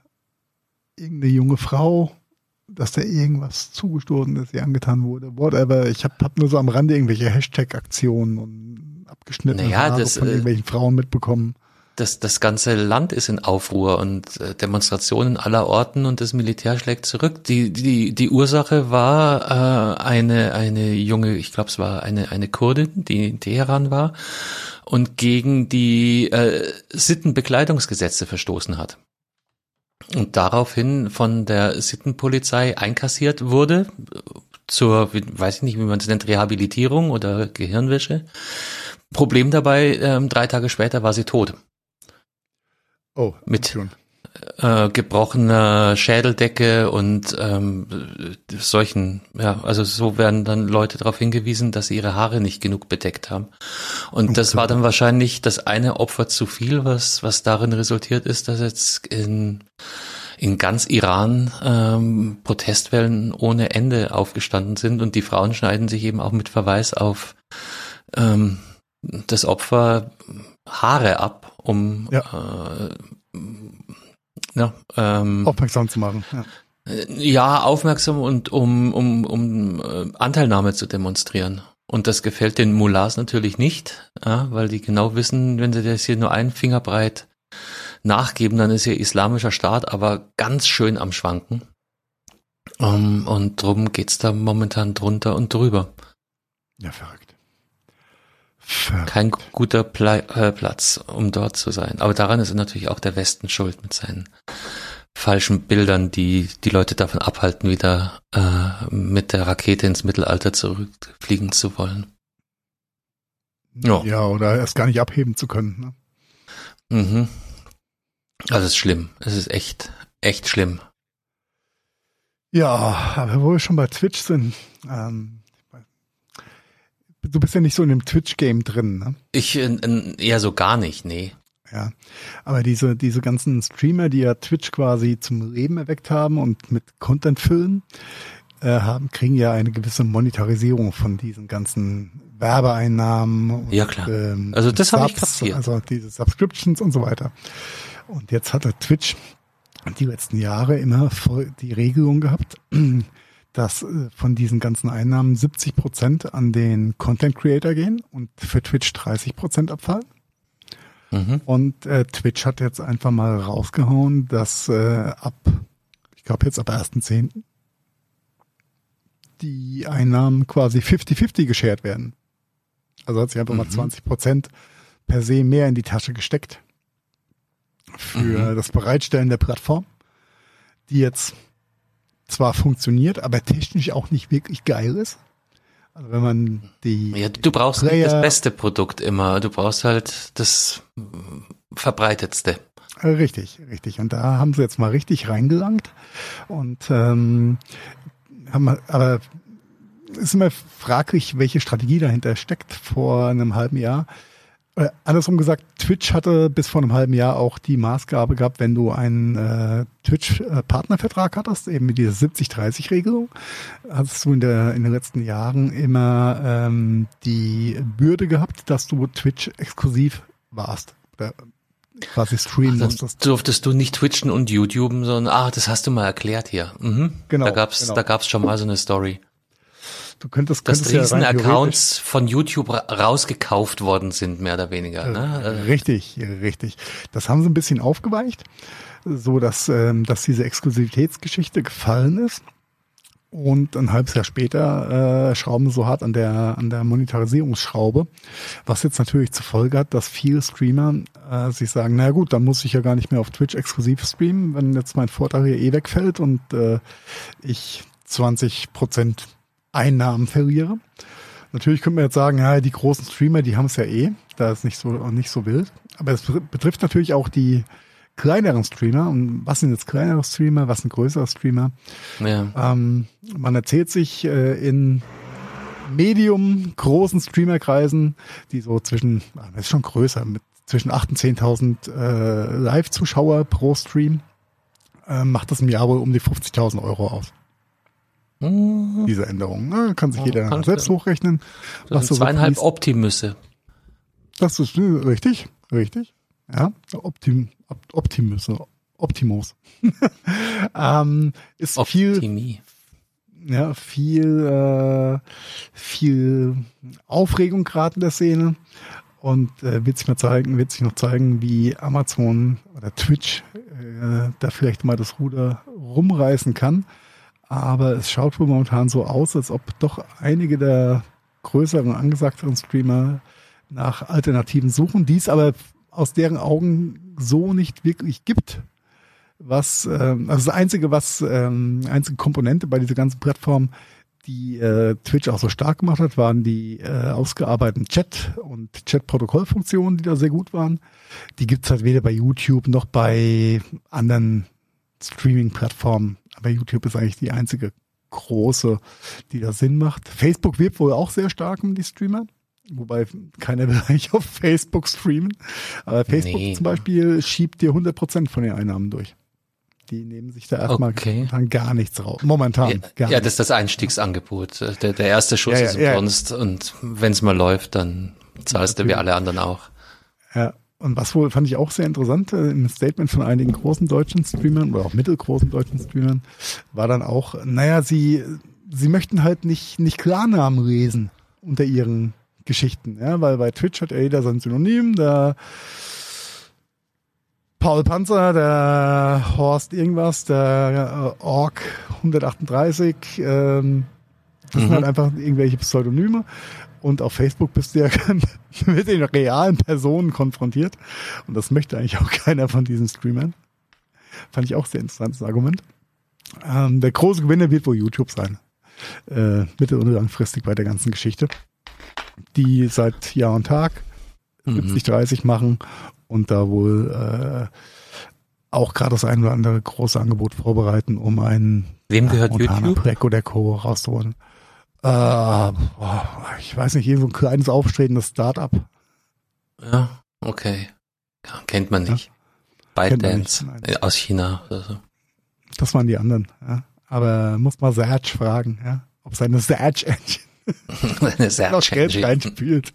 irgendeine junge Frau, dass da irgendwas zugestoßen ist, ihr angetan wurde. Whatever. Ich habe hab nur so am Rande irgendwelche Hashtag-Aktionen und abgeschnittene Naja, Haare das, von äh, irgendwelchen Frauen mitbekommen. das, das ganze Land ist in Aufruhr und äh, Demonstrationen aller Orten und das Militär schlägt zurück. Die, die, die Ursache war äh, eine, eine junge, ich glaube es war eine, eine Kurdin, die in Teheran war und gegen die äh, Sittenbekleidungsgesetze verstoßen hat. Und daraufhin von der Sittenpolizei einkassiert wurde zur, weiß ich nicht, wie man es nennt, Rehabilitierung oder Gehirnwäsche. Problem dabei, ähm, drei Tage später war sie tot Oh, mit- schon. Äh, gebrochener Schädeldecke und ähm, äh, solchen, ja, also so werden dann Leute darauf hingewiesen, dass sie ihre Haare nicht genug bedeckt haben. Und das Okay. war dann wahrscheinlich das eine Opfer zu viel, was, was darin resultiert ist, dass jetzt in, in ganz Iran ähm, Protestwellen ohne Ende aufgestanden sind und die Frauen schneiden sich eben auch mit Verweis auf ähm, das Opfer Haare ab, um äh, ja, ähm, Aufmerksam zu machen. Ja. ja, aufmerksam und um, um, um äh, Anteilnahme zu demonstrieren. Und das gefällt den Mullahs natürlich nicht, ja, weil die genau wissen, wenn sie das hier nur einen Finger breit nachgeben, dann ist hier islamischer Staat aber ganz schön am Schwanken. Um, und drum geht's da momentan drunter und drüber. ja, verrückt. Verrückt. Kein guter Pla äh, Platz, um dort zu sein. Aber daran ist natürlich auch der Westen schuld mit seinen falschen Bildern, die die Leute davon abhalten, wieder äh, mit der Rakete ins Mittelalter zurückfliegen zu wollen. Ja. Ja, oder erst gar nicht abheben zu können. Ne? Mhm. Also es ist schlimm. Es ist echt, echt schlimm. Ja, aber wo wir schon bei Twitch sind, ähm, du bist ja nicht so in dem Twitch-Game drin, ne? Ich äh, äh, eher so gar nicht, nee. Ja, aber diese, diese ganzen Streamer, die ja Twitch quasi zum Leben erweckt haben und mit Content füllen, äh, haben, kriegen ja eine gewisse Monetarisierung von diesen ganzen Werbeeinnahmen. Und, Ja, klar. Also das habe ich kapiert. Also diese Subscriptions und so weiter. Und jetzt hat der Twitch die letzten Jahre immer voll die Regelung gehabt, dass äh, von diesen ganzen Einnahmen 70 Prozent an den Content Creator gehen und für Twitch 30 Prozent abfallen. Mhm. Und äh, Twitch hat jetzt einfach mal rausgehauen, dass äh, ab, ich glaube jetzt ab 1.10. die Einnahmen quasi 50-50 geshared werden. Also hat sich einfach mal Mhm. 20 Prozent per se mehr in die Tasche gesteckt für Mhm. das Bereitstellen der Plattform, die jetzt zwar funktioniert, aber technisch auch nicht wirklich geil ist. Also wenn man die Ja, du brauchst nicht Player- das beste Produkt immer. Du brauchst halt das verbreitetste. Richtig, richtig. Und da haben sie jetzt mal richtig reingelangt. Und ähm, haben wir, aber es ist immer fraglich, welche Strategie dahinter steckt. Vor einem halben Jahr, äh, andersrum gesagt, Twitch hatte bis vor einem halben Jahr auch die Maßgabe gehabt, wenn du einen äh, Twitch-Partnervertrag hattest, eben mit dieser 70-30-Regelung, hattest du in, der, in den letzten Jahren immer ähm, die Bürde gehabt, dass du Twitch exklusiv warst. Oder quasi streamen Dann musstest. durftest du nicht twitchen und YouTuben, sondern, ah, das hast du mal erklärt hier. Mhm. Genau, Da gab's, genau. da gab's schon mal so eine Story. Du könntest, Dass könntest ja riesen rein Accounts von YouTube ra rausgekauft worden sind, mehr oder weniger. theoretisch- Ne? Richtig, richtig. Das haben sie ein bisschen aufgeweicht, so dass, ähm, dass diese Exklusivitätsgeschichte gefallen ist. Und ein halbes Jahr später äh, schrauben sie so hart an der, an der Monetarisierungsschraube, was jetzt natürlich zur Folge hat, dass viele Streamer äh, sich sagen, na gut, dann muss ich ja gar nicht mehr auf Twitch exklusiv streamen, wenn jetzt mein Vorteil hier eh wegfällt und äh, ich 20 Prozent Einnahmen verliere. Natürlich könnte man jetzt sagen, ja, die großen Streamer, die haben es ja eh, da ist nicht so nicht so wild. Aber es betrifft natürlich auch die kleineren Streamer. Und was sind jetzt kleinere Streamer, was sind größere Streamer? Ja. Ähm, man erzählt sich äh, in medium großen Streamerkreisen, die so zwischen, ah, das ist schon größer, mit zwischen 8.000 und 10.000 äh, Live-Zuschauer pro Stream, äh, macht das im Jahr wohl um die 50.000 Euro aus, Mhm. diese Änderung. Ne? Kann sich Ja, jeder kann- selbst hochrechnen. Das was sind so zweieinhalb fließt. Optimüsse. Das ist äh, richtig, richtig. Ja, Optim, Op- Optimus, Optimus. (laughs) ähm, ist viel, Optimie. ja, viel, äh, viel Aufregung gerade in der Szene und äh, wird sich mal zeigen, wird sich noch zeigen, wie Amazon oder Twitch äh, da vielleicht mal das Ruder rumreißen kann. Aber es schaut wohl momentan so aus, als ob doch einige der größeren, angesagteren Streamer nach Alternativen suchen, die es aber aus deren Augen so nicht wirklich gibt. Was, ähm, also das Einzige, was, ähm, einzige Komponente bei dieser ganzen Plattform, die äh, Twitch auch so stark gemacht hat, waren die äh, ausgearbeiteten Chat- und Chat-Protokollfunktionen, die da sehr gut waren. Die gibt's halt weder bei YouTube noch bei anderen Streaming-Plattformen. Aber YouTube ist eigentlich die einzige große, die da Sinn macht. Facebook wirbt wohl auch sehr stark um die Streamer. Wobei keiner will (laughs) eigentlich auf Facebook streamen. Aber Facebook Nee. zum Beispiel schiebt dir 100% von den Einnahmen durch. Die nehmen sich da erstmal Okay. gar nichts raus. Momentan Ja, gar ja, das ist das Einstiegsangebot. Der, der erste Schuss Ja, ja, ist umsonst und wenn's mal läuft, dann zahlst du wie alle anderen auch. Ja, und was wohl fand ich auch sehr interessant äh, im Statement von einigen großen deutschen Streamern oder auch mittelgroßen deutschen Streamern war dann auch, naja, sie, sie möchten halt nicht, nicht Klarnamen lesen unter ihren Geschichten, ja, weil bei Twitch hat ja jeder sein Synonym, der Paul Panzer, der Horst irgendwas, der Ork 138, ähm, das sind Mhm. halt einfach irgendwelche Pseudonyme. Und auf Facebook bist du ja (laughs) mit den realen Personen konfrontiert. Und das möchte eigentlich auch (laughs) keiner von diesen Streamern. Fand ich auch sehr interessantes Argument. Ähm, der große Gewinner wird wohl YouTube sein. Äh, mittel- und langfristig bei der ganzen Geschichte. Die seit Jahr und Tag Mhm. 70, 30 machen und da wohl äh, auch gerade das ein oder andere große Angebot vorbereiten, um einen Wem gehört Montana YouTube? Black oder Co. rauszuholen. Äh, ich weiß nicht, hier so ein kleines aufstrebendes Start-up. Ja, okay. kennt man nicht. Man ByteDance äh, aus China oder so. Das waren die anderen. Ja. Aber muss mal Serge fragen, ja, ob seine Serge Engine (laughs) Eine sehr noch Geld reinspielt.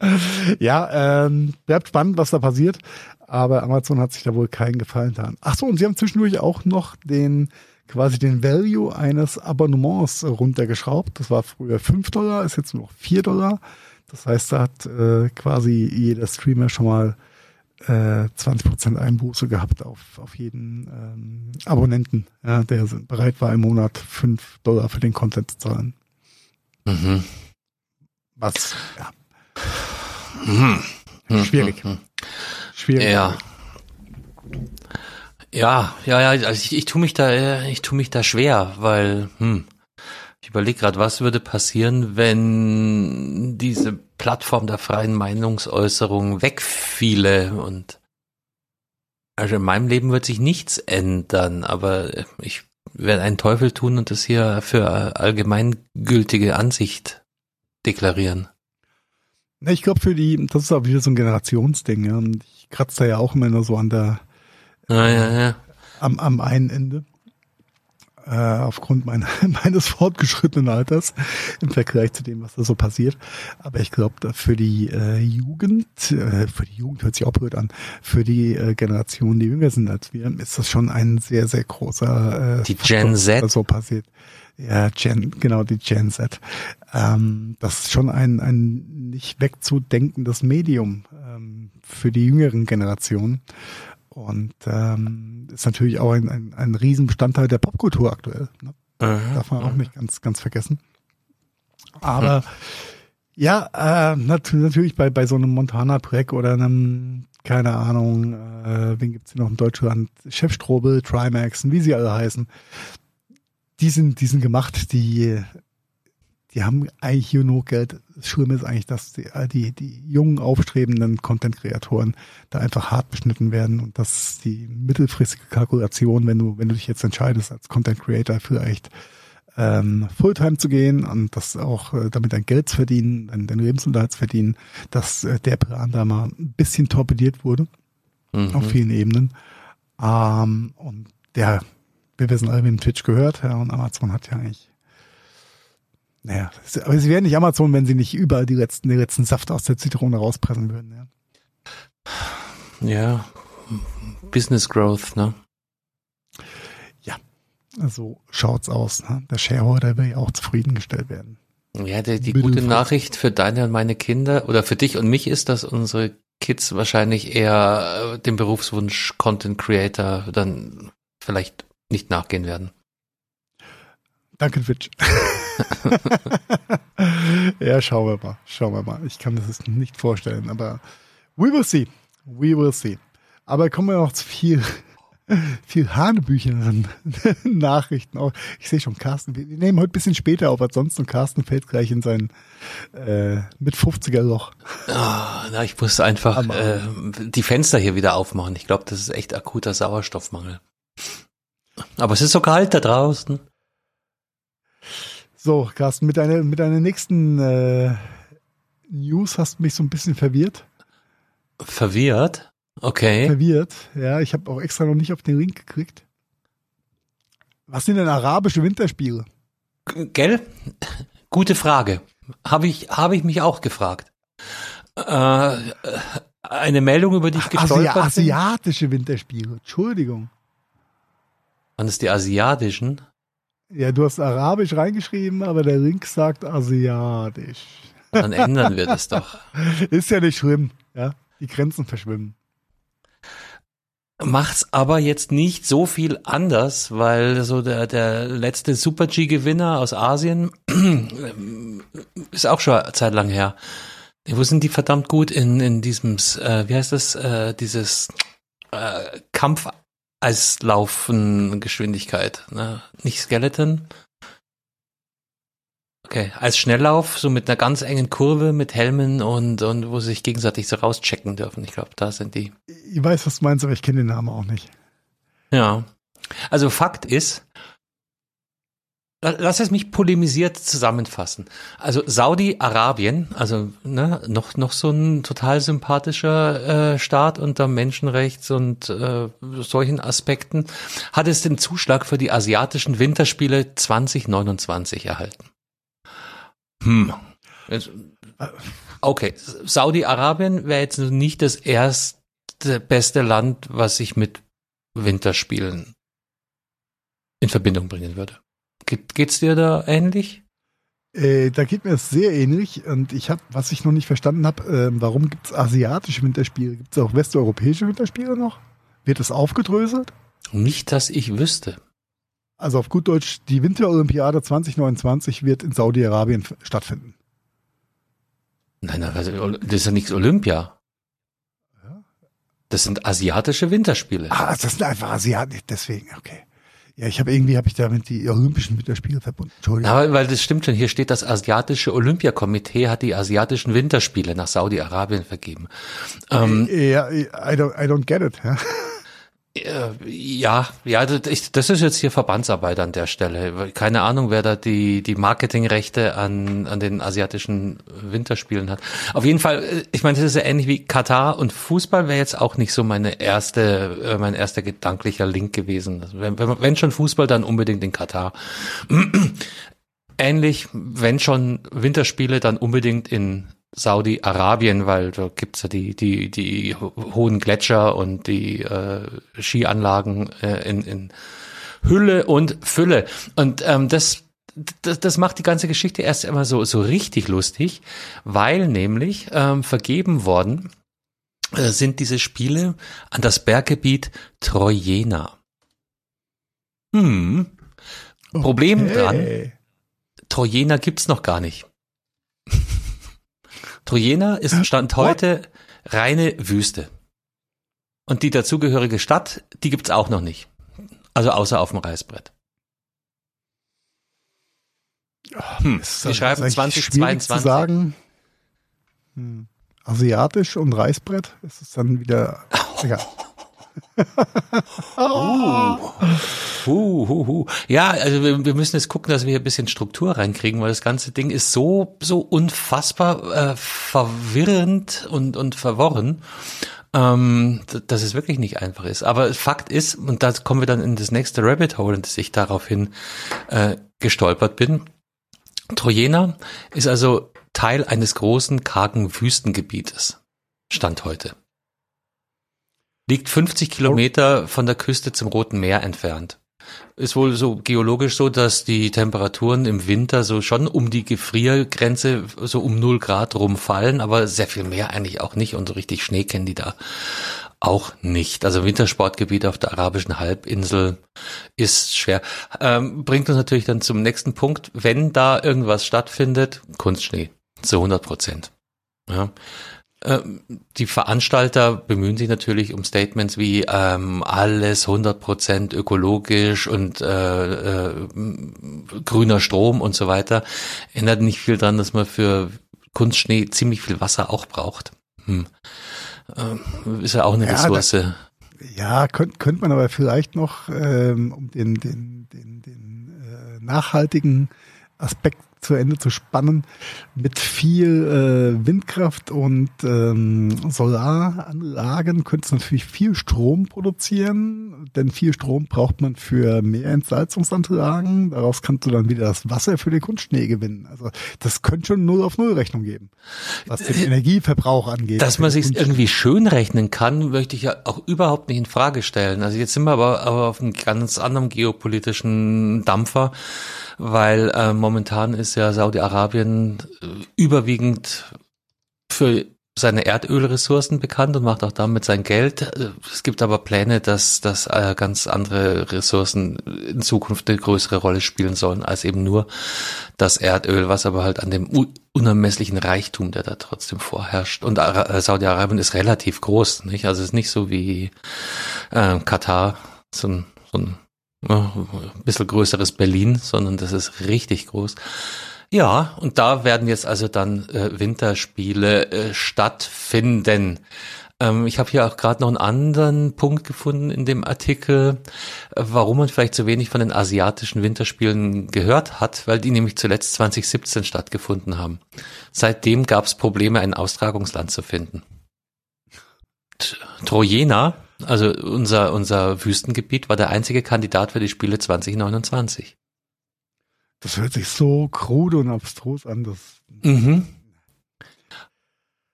(laughs) ja, ähm, bleibt spannend, was da passiert. Aber Amazon hat sich da wohl keinen Gefallen getan. Ach so, und sie haben zwischendurch auch noch den quasi den Value eines Abonnements runtergeschraubt. Das war früher 5 Dollar, ist jetzt nur noch 4 Dollar. Das heißt, da hat äh, quasi jeder Streamer schon mal äh, 20% Einbuße gehabt auf, auf jeden ähm, Abonnenten, ja, der bereit war, im Monat 5 Dollar für den Content zu zahlen. Mhm. Was, ja, Mhm. Schwierig. Mhm. schwierig. Ja. Ja, ja, ja, also ich, ich tue mich da, äh, ich tue mich da schwer, weil, hm, ich überlege gerade, was würde passieren, wenn diese Plattform der freien Meinungsäußerung wegfiele und also in meinem Leben wird sich nichts ändern, aber ich werde einen Teufel tun und das hier für allgemeingültige Ansicht deklarieren. Ich glaube, für die, das ist auch wieder so ein Generationsding, ja. Und ich kratze da ja auch immer nur so an der, Ah, ja, ja. am, am einen Ende. Äh, aufgrund meiner, (laughs) meines fortgeschrittenen Alters im Vergleich zu dem, was da so passiert. Aber ich glaube, für die äh, Jugend, äh, für die Jugend hört sich auch blöd an, für die äh, Generation, die jünger sind als wir, ist das schon ein sehr, sehr großer äh, Die Faktor, Gen was Z. da so passiert. Ja, Gen, genau, die Gen Z. Ähm, das ist schon ein, ein nicht wegzudenkendes Medium ähm, für die jüngeren Generationen. Und ähm, ist natürlich auch ein, ein, ein Riesenbestandteil der Popkultur aktuell. Ne? Darf man auch nicht ganz, ganz vergessen. Aber ja, äh, nat natürlich bei, bei so einem Montana-Track oder einem, keine Ahnung, äh, wen gibt's hier noch in Deutschland? Chef Strobel, Trimax, wie sie alle heißen. Die sind, die sind gemacht, die, die haben eigentlich hier nur Geld. Das Schlimme ist eigentlich, dass die, die, die jungen, aufstrebenden Content-Kreatoren da einfach hart beschnitten werden und dass die mittelfristige Kalkulation, wenn du, wenn du dich jetzt entscheidest, als Content-Creator vielleicht ähm, Fulltime zu gehen und das auch äh, damit dein Geld zu verdienen, dein, dein Lebensunterhalt zu verdienen, dass äh, der Plan da mal ein bisschen torpediert wurde auf Mhm. vielen Ebenen. Ähm, und der, wir wissen alle, wem Twitch gehört, ja, und Amazon hat ja eigentlich naja, aber sie wären nicht Amazon, wenn sie nicht überall die letzten, den letzten Saft aus der Zitrone rauspressen würden. Ja. Ja, Business Growth, ne? So schaut's aus. Ne? Der Shareholder will ja auch zufriedengestellt werden. Ja, die, die gute Nachricht für deine und meine Kinder oder für dich und mich ist, dass unsere Kids wahrscheinlich eher äh, dem Berufswunsch Content Creator dann vielleicht nicht nachgehen werden. Danke, Twitch. (laughs) ja, schauen wir mal. Schauen wir mal. Ich kann mir das nicht vorstellen, aber we will see. We will see. Aber kommen wir noch zu viel, (laughs) viel hanebücheren (laughs) Nachrichten. Auch ich sehe schon, Carsten, wir nehmen heute ein bisschen später auf als sonst und Carsten fällt gleich in sein äh, mit 50er Loch. Ah, na, ich muss einfach Aber- äh, die Fenster hier wieder aufmachen. Ich glaube, das ist echt akuter Sauerstoffmangel. Aber es ist so kalt da draußen. So, Carsten, mit deiner, mit deiner nächsten äh, News hast du mich so ein bisschen verwirrt. Verwirrt. Okay. verwirrt. Ja, ich habe auch extra noch nicht auf den Link gekriegt. Was sind denn arabische Winterspiele? Gell? Gute Frage. Habe ich, habe ich mich auch gefragt. Äh, eine Meldung, über die ich gestolpert bin. asiatische Winterspiele. Entschuldigung. Waren es die asiatischen? Ja, du hast arabisch reingeschrieben, aber der Link sagt asiatisch. Dann ändern wir das doch. (laughs) Ist ja nicht schlimm. Ja, die Grenzen verschwimmen. Macht's aber jetzt nicht so viel anders, weil so der, der letzte Super G-Gewinner aus Asien (clears throat) ist auch schon eine Zeit lang her. Wo sind die verdammt gut in, in diesem, äh, wie heißt das, äh, dieses äh, Kampfeislaufen Geschwindigkeit, ne? Nicht Skeleton. Okay, als Schnelllauf, so mit einer ganz engen Kurve, mit Helmen und, und wo sie sich gegenseitig so rauschecken dürfen. Ich glaube, da sind die. Ich weiß, was du meinst, aber ich kenne den Namen auch nicht. Ja. Also Fakt ist, Lass es mich polemisiert zusammenfassen. Also Saudi-Arabien, also ne, noch noch so ein total sympathischer äh, Staat unter Menschenrechts und äh, solchen Aspekten, hat es den Zuschlag für die asiatischen Winterspiele 2029 erhalten. Hm. Okay, Saudi-Arabien wäre jetzt nicht das erste beste Land, was ich mit Winterspielen in Verbindung bringen würde. Geht, geht's dir da ähnlich? Äh, da geht mir es sehr ähnlich und ich habe, was ich noch nicht verstanden habe, äh, warum gibt's asiatische Winterspiele? Gibt's auch westeuropäische Winterspiele noch? Wird das aufgedröselt? Nicht, dass ich wüsste. Also auf gut Deutsch, die Winterolympiade 2029 wird in Saudi-Arabien stattfinden. Nein, nein, also, das ist ja nichts Olympia. Das sind asiatische Winterspiele. Ah, das sind einfach Asiaten, deswegen, okay. Ja, ich habe irgendwie habe ich damit die Olympischen Winterspiele verbunden. Entschuldigung. Aber weil das stimmt schon, hier steht, das asiatische Olympiakomitee hat die asiatischen Winterspiele nach Saudi-Arabien vergeben. Ähm, ja, I don't, I don't get it. Ja. Äh, ja, ja, das ist jetzt hier Verbandsarbeit an der Stelle. Keine Ahnung, wer da die, die Marketingrechte an, an den asiatischen Winterspielen hat. Auf jeden Fall, äh, ich meine, das ist ja ähnlich wie Katar und Fußball wäre jetzt auch nicht so meine erste, äh, mein erster gedanklicher Link gewesen. Also wenn, wenn schon Fußball, dann unbedingt in Katar. (clears throat) Ähnlich, wenn schon Winterspiele, dann unbedingt in Saudi-Arabien, weil da gibt's ja die, die, die hohen Gletscher und die äh, Skianlagen äh, in, in Hülle und Fülle. Und ähm, das, das, das macht die ganze Geschichte erst einmal so, so richtig lustig, weil nämlich ähm, vergeben worden äh, sind diese Spiele an das Berggebiet Trojena. Hm. Problem okay. dran, Trojena gibt's noch gar nicht. Trojena ist Stand heute reine Wüste. Und die dazugehörige Stadt, die gibt's auch noch nicht. Also außer auf dem Reißbrett. Hm, wir schreiben 2022. Zu sagen. Hm. Asiatisch und Reißbrett ist es dann wieder. (laughs) Egal. Uh. Uh, uh, uh. Ja, also wir, wir müssen jetzt gucken, dass wir hier ein bisschen Struktur reinkriegen, weil das ganze Ding ist so, so unfassbar äh, verwirrend und, und verworren, ähm, dass es wirklich nicht einfach ist. Aber Fakt ist, und da kommen wir dann in das nächste Rabbit Hole, in das ich daraufhin äh, gestolpert bin, Trojena ist also Teil eines großen, kargen Wüstengebietes. Stand heute. Liegt 50 Kilometer von der Küste zum Roten Meer entfernt. Ist wohl so geologisch so, dass die Temperaturen im Winter so schon um die Gefriergrenze so um null Grad rumfallen, aber sehr viel mehr eigentlich auch nicht und so richtig Schnee kennen die da auch nicht. Also Wintersportgebiet auf der arabischen Halbinsel ist schwer. Ähm, bringt uns natürlich dann zum nächsten Punkt. Wenn da irgendwas stattfindet, Kunstschnee zu 100 Prozent. Ja. Ähm, die Veranstalter bemühen sich natürlich um Statements wie ähm, alles 100% ökologisch und äh, äh, grüner Strom und so weiter. Ändert nicht viel dran, dass man für Kunstschnee ziemlich viel Wasser auch braucht. Hm. Ähm, ist ja auch eine ja, Ressource. Da, ja, könnte könnt man aber vielleicht noch ähm, um den, den, den, den äh, nachhaltigen Aspekt zu Ende zu spannen, mit viel äh, Windkraft und ähm, Solaranlagen könntest du natürlich viel Strom produzieren, denn viel Strom braucht man für mehr Entsalzungsanlagen. Daraus kannst du dann wieder das Wasser für den Kunstschnee gewinnen. Also das könnte schon null auf null Rechnung geben, was den Energieverbrauch angeht. Dass man sich irgendwie schön rechnen kann, möchte ich ja auch überhaupt nicht in Frage stellen. Also jetzt sind wir aber, aber auf einem ganz anderen geopolitischen Dampfer weil äh, momentan ist ja Saudi-Arabien äh, überwiegend für seine Erdölressourcen bekannt und macht auch damit sein Geld. Äh, es gibt aber Pläne, dass, dass äh, ganz andere Ressourcen in Zukunft eine größere Rolle spielen sollen als eben nur das Erdöl, was aber halt an dem unermesslichen Reichtum, der da trotzdem vorherrscht. Und Saudi-Arabien ist relativ groß, nicht? Also es ist nicht so wie äh, Katar, so ein, so ein ein bisschen größeres Berlin, sondern das ist richtig groß. Ja, und da werden jetzt also dann äh, Winterspiele äh, stattfinden. Ähm, ich habe hier auch gerade noch einen anderen Punkt gefunden in dem Artikel, äh, warum man vielleicht so wenig von den asiatischen Winterspielen gehört hat, weil die nämlich zuletzt 2017 stattgefunden haben. Seitdem gab es Probleme, ein Austragungsland zu finden. Trojena, also unser, unser Wüstengebiet, war der einzige Kandidat für die Spiele 2029. Das hört sich so krude und abstrus an. Das mhm.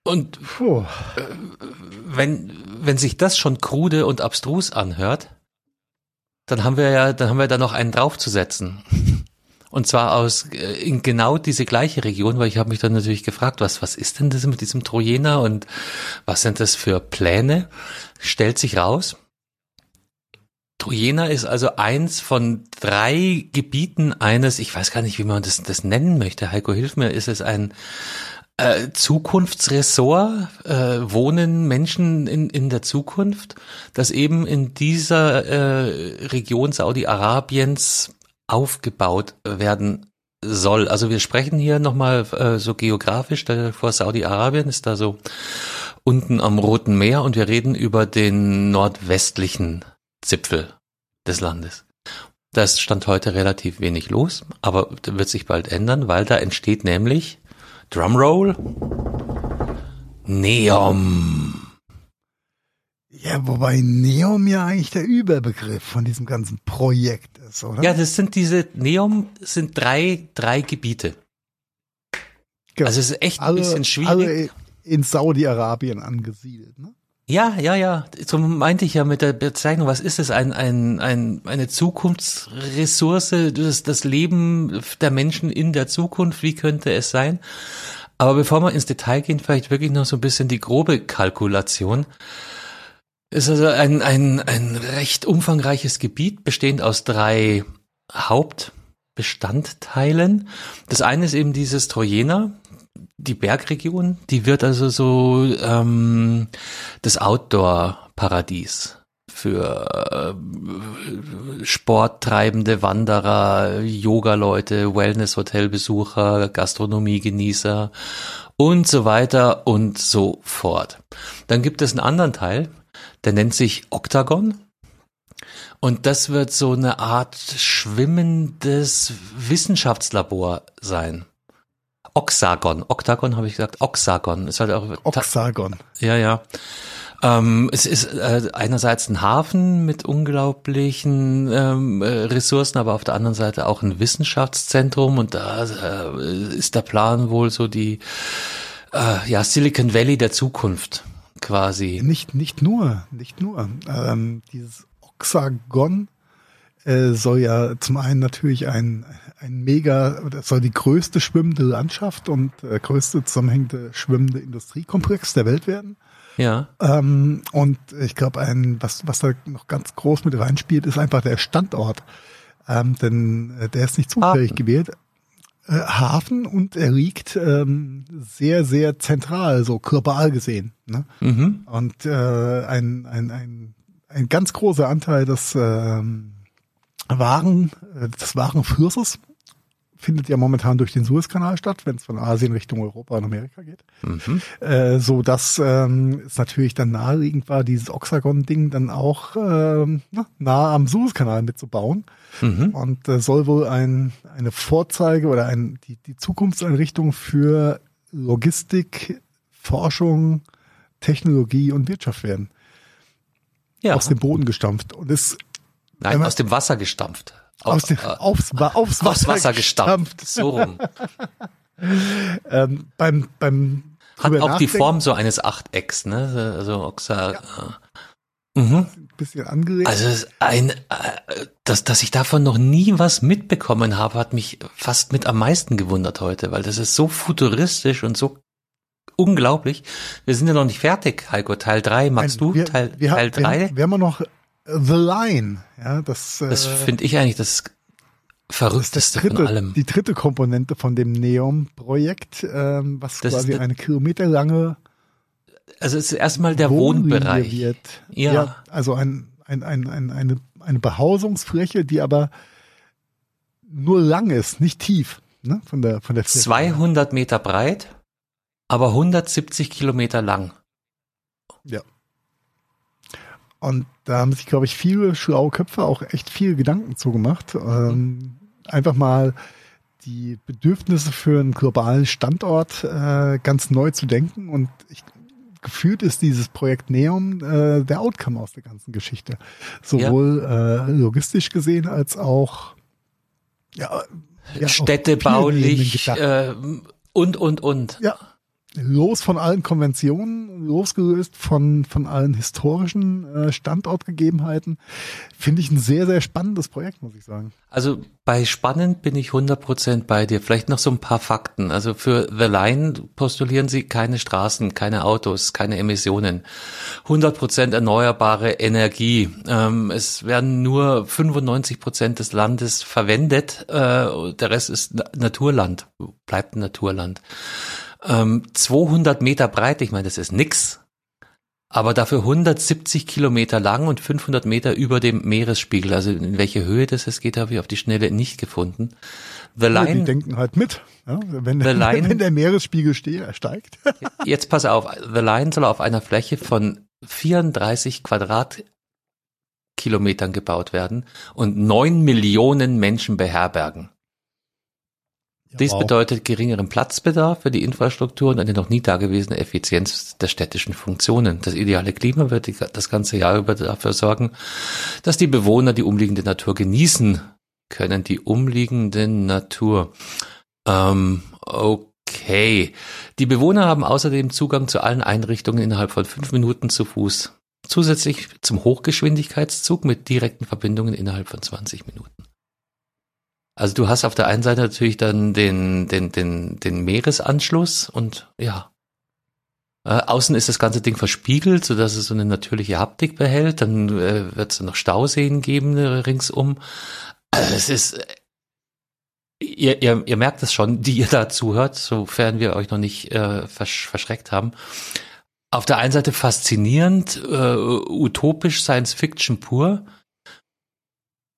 Und Puh. wenn, wenn sich das schon krude und abstrus anhört, dann haben wir ja, dann haben wir da noch einen draufzusetzen. Und zwar aus äh, in genau diese gleiche Region, weil ich habe mich dann natürlich gefragt, was was ist denn das mit diesem Trojener und was sind das für Pläne? Stellt sich raus. Trojena ist also eins von drei Gebieten eines, ich weiß gar nicht, wie man das, das nennen möchte. Heiko, hilf mir, ist es ein äh, Zukunftsressort? Äh, wohnen Menschen in, in der Zukunft, das eben in dieser äh, Region Saudi-Arabiens aufgebaut werden soll. Also wir sprechen hier nochmal äh, so geografisch, da vor Saudi-Arabien ist da so unten am Roten Meer und wir reden über den nordwestlichen Zipfel des Landes. Da Stand heute relativ wenig los, aber wird sich bald ändern, weil da entsteht nämlich Drumroll Neom. Ja, wobei Neom ja eigentlich der Überbegriff von diesem ganzen Projekt ist, oder? Ja, das sind diese, Neom sind drei, drei Gebiete. Genau. Also es ist echt ein alle, bisschen schwierig. alle in Saudi-Arabien angesiedelt, ne? Ja, ja, ja. So meinte ich ja mit der Bezeichnung, was ist es? Ein, ein, ein, eine Zukunftsressource, das, das Leben der Menschen in der Zukunft, wie könnte es sein? Aber bevor wir ins Detail gehen, vielleicht wirklich noch so ein bisschen die grobe Kalkulation. Ist also ein, ein, ein recht umfangreiches Gebiet, bestehend aus drei Hauptbestandteilen. Das eine ist eben dieses Trojena, die Bergregion, die wird also so ähm, das Outdoor-Paradies für äh, sporttreibende Wanderer, Yoga-Leute, Wellness-Hotelbesucher, Gastronomiegenießer und so weiter und so fort. Dann gibt es einen anderen Teil, der nennt sich Octagon. Und das wird so eine Art schwimmendes Wissenschaftslabor sein. Oxagon. Octagon habe ich gesagt. Oxagon. Ist halt auch Oxagon. Ja, ja. Ähm, es ist äh, einerseits ein Hafen mit unglaublichen ähm, äh, Ressourcen, aber auf der anderen Seite auch ein Wissenschaftszentrum und da äh, ist der Plan wohl so die äh, ja Silicon Valley der Zukunft quasi. Nicht, nicht nur, nicht nur. Ähm, dieses Oxagon äh, soll ja zum einen natürlich ein, ein mega, das soll die größte schwimmende Landschaft und äh, größte zusammenhängende schwimmende Industriekomplex der Welt werden. Ja. Ähm, und ich glaube, ein, was, was da noch ganz groß mit reinspielt, ist einfach der Standort. Ähm, denn äh, der ist nicht zufällig Hafen. gewählt. Äh, Hafen und er liegt ähm, sehr, sehr zentral, so global gesehen. Ne? Mhm. Und äh, ein, ein, ein, ein ganz großer Anteil des ähm, Waren, äh, des Warenflusses findet ja momentan durch den Suezkanal statt, wenn es von Asien Richtung Europa und Amerika geht. Mhm. Äh, so dass ähm, es natürlich dann naheliegend war, dieses Oxagon-Ding dann auch ähm, na, nah am Suezkanal mitzubauen. Mhm. Und äh, soll wohl ein, eine Vorzeige oder ein, die, die Zukunftseinrichtung für Logistik, Forschung, Technologie und Wirtschaft werden. Ja. Aus dem Boden gestampft. Und ist Nein, aus dem Wasser gestampft. Aus dem, äh, aufs, aufs (laughs) Wasser, aufs Wasser gestampft. So rum. (laughs) Ähm, beim, beim Hat auch die Form so eines Achtecks, ne? Also Oxa. äh. Mhm. ein bisschen angeregt. Also ein, äh, dass, dass ich davon noch nie was mitbekommen habe, hat mich fast mit am meisten gewundert heute, weil das ist so futuristisch und so unglaublich. Wir sind ja noch nicht fertig, Heiko. Teil 3, magst Ein- du wir, Teil, wir, Teil wir, 3? Wir, wir haben ja noch The Line. Ja, das, äh, Das finde ich eigentlich das ist das Verrückteste von dritte, allem. die dritte Komponente von dem Neom-Projekt, ähm, was Das quasi eine kilometerlange Also es ist erstmal der Wohnlinie Wohnbereich. wird. Ja. also ein, ein, ein, ein, eine, eine Behausungsfläche, die aber nur lang ist, nicht tief. Ne? Von der, von der Fläche. 200 Meter breit, aber 170 Kilometer lang. Und da haben sich, glaube ich, viele schlaue Köpfe auch echt viel Gedanken zugemacht. Ähm, einfach mal die Bedürfnisse für einen globalen Standort äh, ganz neu zu denken. Und ich, gefühlt ist dieses Projekt Neum äh, der Outcome aus der ganzen Geschichte. Sowohl äh, logistisch gesehen als auch ja, ja, städtebaulich äh, und, und, und. Ja, los von allen Konventionen, losgelöst von, von allen historischen äh, Standortgegebenheiten, finde ich ein sehr, sehr spannendes Projekt, muss ich sagen. Also bei spannend bin ich 100% bei dir. Vielleicht noch so ein paar Fakten. Also für The Line postulieren sie keine Straßen, keine Autos, keine Emissionen. 100% erneuerbare Energie. Ähm, es werden nur 95% des Landes verwendet. Äh, der Rest ist Na Naturland, bleibt Naturland. Ähm, 200 Meter breit, ich meine, das ist nix. Aber dafür 170 Kilometer lang und 500 Meter über dem Meeresspiegel. Also in welche Höhe das es geht, habe ich auf die Schnelle nicht gefunden. The Ja, Line, die denken halt mit, ja, wenn, The (laughs) Line- wenn der Meeresspiegel ste steigt. (laughs) jetzt pass auf, The Line soll auf einer Fläche von 34 Quadratkilometern gebaut werden und 9 Millionen Menschen beherbergen. Dies Wow. bedeutet geringeren Platzbedarf für die Infrastruktur und eine noch nie dagewesene Effizienz der städtischen Funktionen. Das ideale Klima wird die, das ganze Jahr über dafür sorgen, dass die Bewohner die umliegende Natur genießen können. Die umliegende Natur. Ähm, okay. Die Bewohner haben außerdem Zugang zu allen Einrichtungen innerhalb von fünf Minuten zu Fuß. Zusätzlich zum Hochgeschwindigkeitszug mit direkten Verbindungen innerhalb von 20 Minuten. Also du hast auf der einen Seite natürlich dann den, den, den, den Meeresanschluss und ja. Äh, außen ist das ganze Ding verspiegelt, so dass es so eine natürliche Haptik behält. Dann äh, wird es noch Stauseen geben äh, ringsum. Also es ist, ihr, ihr, ihr merkt es schon, die ihr da zuhört, sofern wir euch noch nicht äh, versch verschreckt haben. Auf der einen Seite faszinierend, äh, utopisch, Science Fiction pur.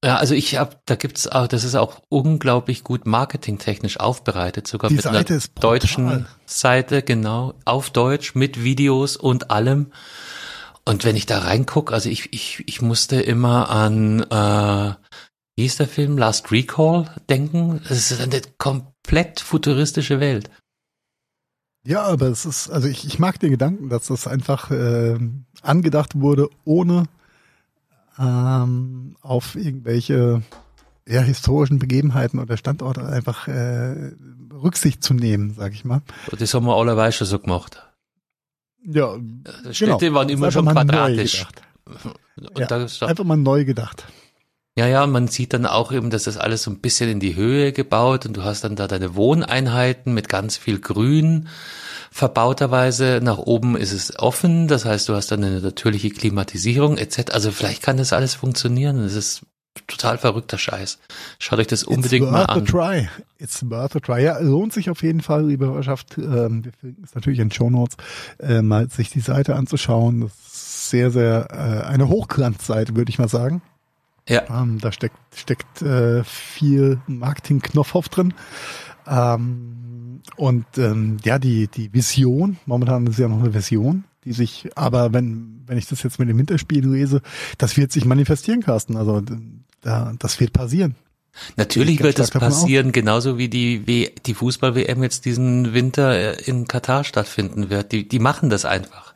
Ja, also ich hab, da gibt's auch, das ist auch unglaublich gut marketingtechnisch aufbereitet, sogar Die mit Seite einer ist deutschen Seite, genau, auf Deutsch, mit Videos und allem. Und wenn ich da reinguck, also ich, ich, ich musste immer an, äh, wie hieß der Film, Last Recall denken. Das ist eine komplett futuristische Welt. Ja, aber es ist, also ich, ich mag den Gedanken, dass das einfach äh, angedacht wurde, ohne ähm, auf irgendwelche ja, historischen Begebenheiten oder Standorte einfach äh, Rücksicht zu nehmen, sag ich mal. Das haben wir allerweil schon so gemacht. Ja, Städte genau. waren immer schon quadratisch. (laughs) Ja, Einfach mal neu gedacht. Ja, ja, man sieht dann auch eben, dass das alles so ein bisschen in die Höhe gebaut und du hast dann da deine Wohneinheiten mit ganz viel Grün. Verbauterweise nach oben ist es offen, das heißt, du hast dann eine natürliche Klimatisierung etc. Also vielleicht kann das alles funktionieren. Das ist total verrückter Scheiß. Schaut euch das unbedingt It's mal worth a an. try. It's worth a try. Ja, lohnt sich auf jeden Fall, liebe Hörerschaft. Ähm, wir finden es natürlich in Show Notes, äh, mal sich die Seite anzuschauen. Das ist sehr, sehr äh, eine Hochglanzseite, würde ich mal sagen. Ja, Ähm, da steckt, steckt äh, viel Marketing-Knopfhoff drin. Ähm, und ähm, ja, die, die Vision, momentan ist ja noch eine Vision, die sich, aber wenn, wenn ich das jetzt mit dem Hinterspiel lese, das wird sich manifestieren, Carsten. Also da, das wird passieren. natürlich Ich wird das passieren, genauso wie die, w die Fußball-WM jetzt diesen Winter äh, in Katar stattfinden wird. Die, die machen das einfach.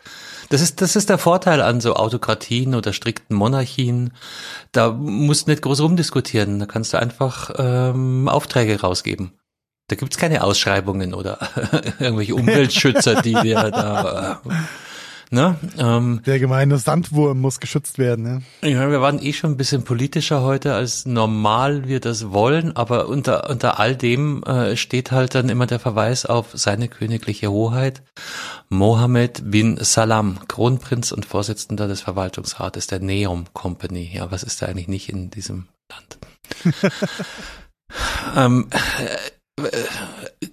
Das ist, das ist der Vorteil an so Autokratien oder strikten Monarchien. Da musst du nicht groß rumdiskutieren. Da kannst du einfach ähm, Aufträge rausgeben. Da gibt's keine Ausschreibungen oder (laughs) irgendwelche Umweltschützer, die dir (laughs) da. Äh, ne? Ähm, Der gemeine Sandwurm muss geschützt werden. Ne? ja, wir waren eh schon ein bisschen politischer heute, als normal wir das wollen, aber unter, unter all dem äh, steht halt dann immer der Verweis auf seine königliche Hoheit. Mohammed bin Salam, Kronprinz und Vorsitzender des Verwaltungsrates der Neom Company. Ja, was ist da eigentlich nicht in diesem Land? (laughs) ähm, äh, äh,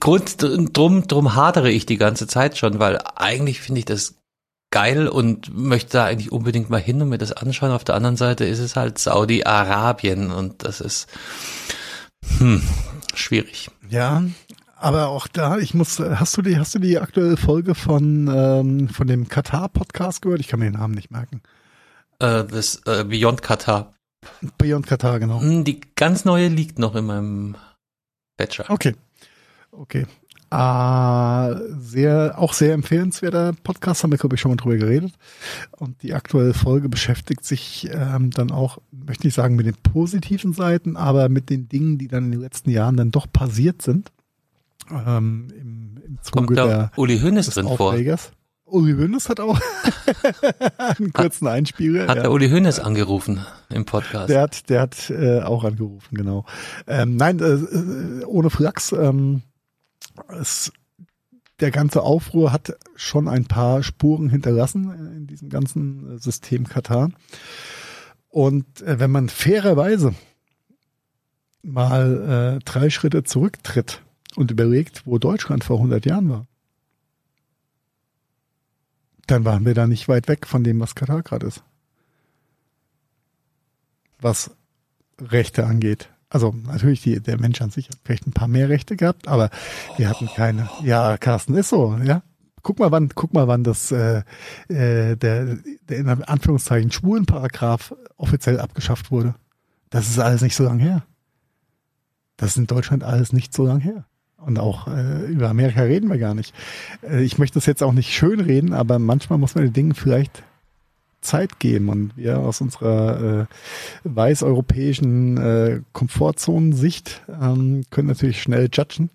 Grund, drum, drum hadere ich die ganze Zeit schon, weil eigentlich finde ich das geil und möchte da eigentlich unbedingt mal hin und mir das anschauen. Auf der anderen Seite ist es halt Saudi-Arabien und das ist hm, schwierig. Ja, aber auch da, ich muss, hast du die, hast du die aktuelle Folge von, ähm, von dem Katar-Podcast gehört? Ich kann mir den Namen nicht merken. Äh, das äh, Beyond Qatar. Beyond Katar, genau. Hm, Die ganz neue liegt noch in meinem Batcher. Okay. Okay. Ah, sehr, auch sehr empfehlenswerter Podcast, haben wir, glaube ich, schon mal drüber geredet. Und die aktuelle Folge beschäftigt sich ähm, dann auch, möchte ich sagen, mit den positiven Seiten, aber mit den Dingen, die dann in den letzten Jahren dann doch passiert sind. Ähm, Im, im Zuge Kommt der, Uli des drin vor? Uli Hoeneß hat auch (laughs) einen kurzen Einspieler. Hat ja. der Uli Hoeneß angerufen im Podcast? Der hat, der hat äh, auch angerufen, genau. Ähm, nein, äh, äh, ohne Flachs. Ähm, es, der ganze Aufruhr hat schon ein paar Spuren hinterlassen in diesem ganzen äh, System Katar. Und äh, wenn man fairerweise mal äh, drei Schritte zurücktritt und überlegt, wo Deutschland vor 100 Jahren war, dann waren wir da nicht weit weg von dem, was Katar gerade ist was Rechte angeht. Also natürlich, die, der Mensch an sich hat vielleicht ein paar mehr Rechte gehabt, aber wir hatten keine. Ja, Carsten, ist so, ja. Guck mal, wann, guck mal, wann das äh, äh, der, der in Anführungszeichen Schwulenparagraph offiziell abgeschafft wurde. Das ist alles nicht so lang her. Das ist in Deutschland alles nicht so lang her. Und auch äh, über Amerika reden wir gar nicht. Äh, ich möchte das jetzt auch nicht schön reden, aber manchmal muss man den Dingen vielleicht Zeit geben. Und wir aus unserer äh, weiß-europäischen äh, Komfortzonensicht ähm, können natürlich schnell judgen.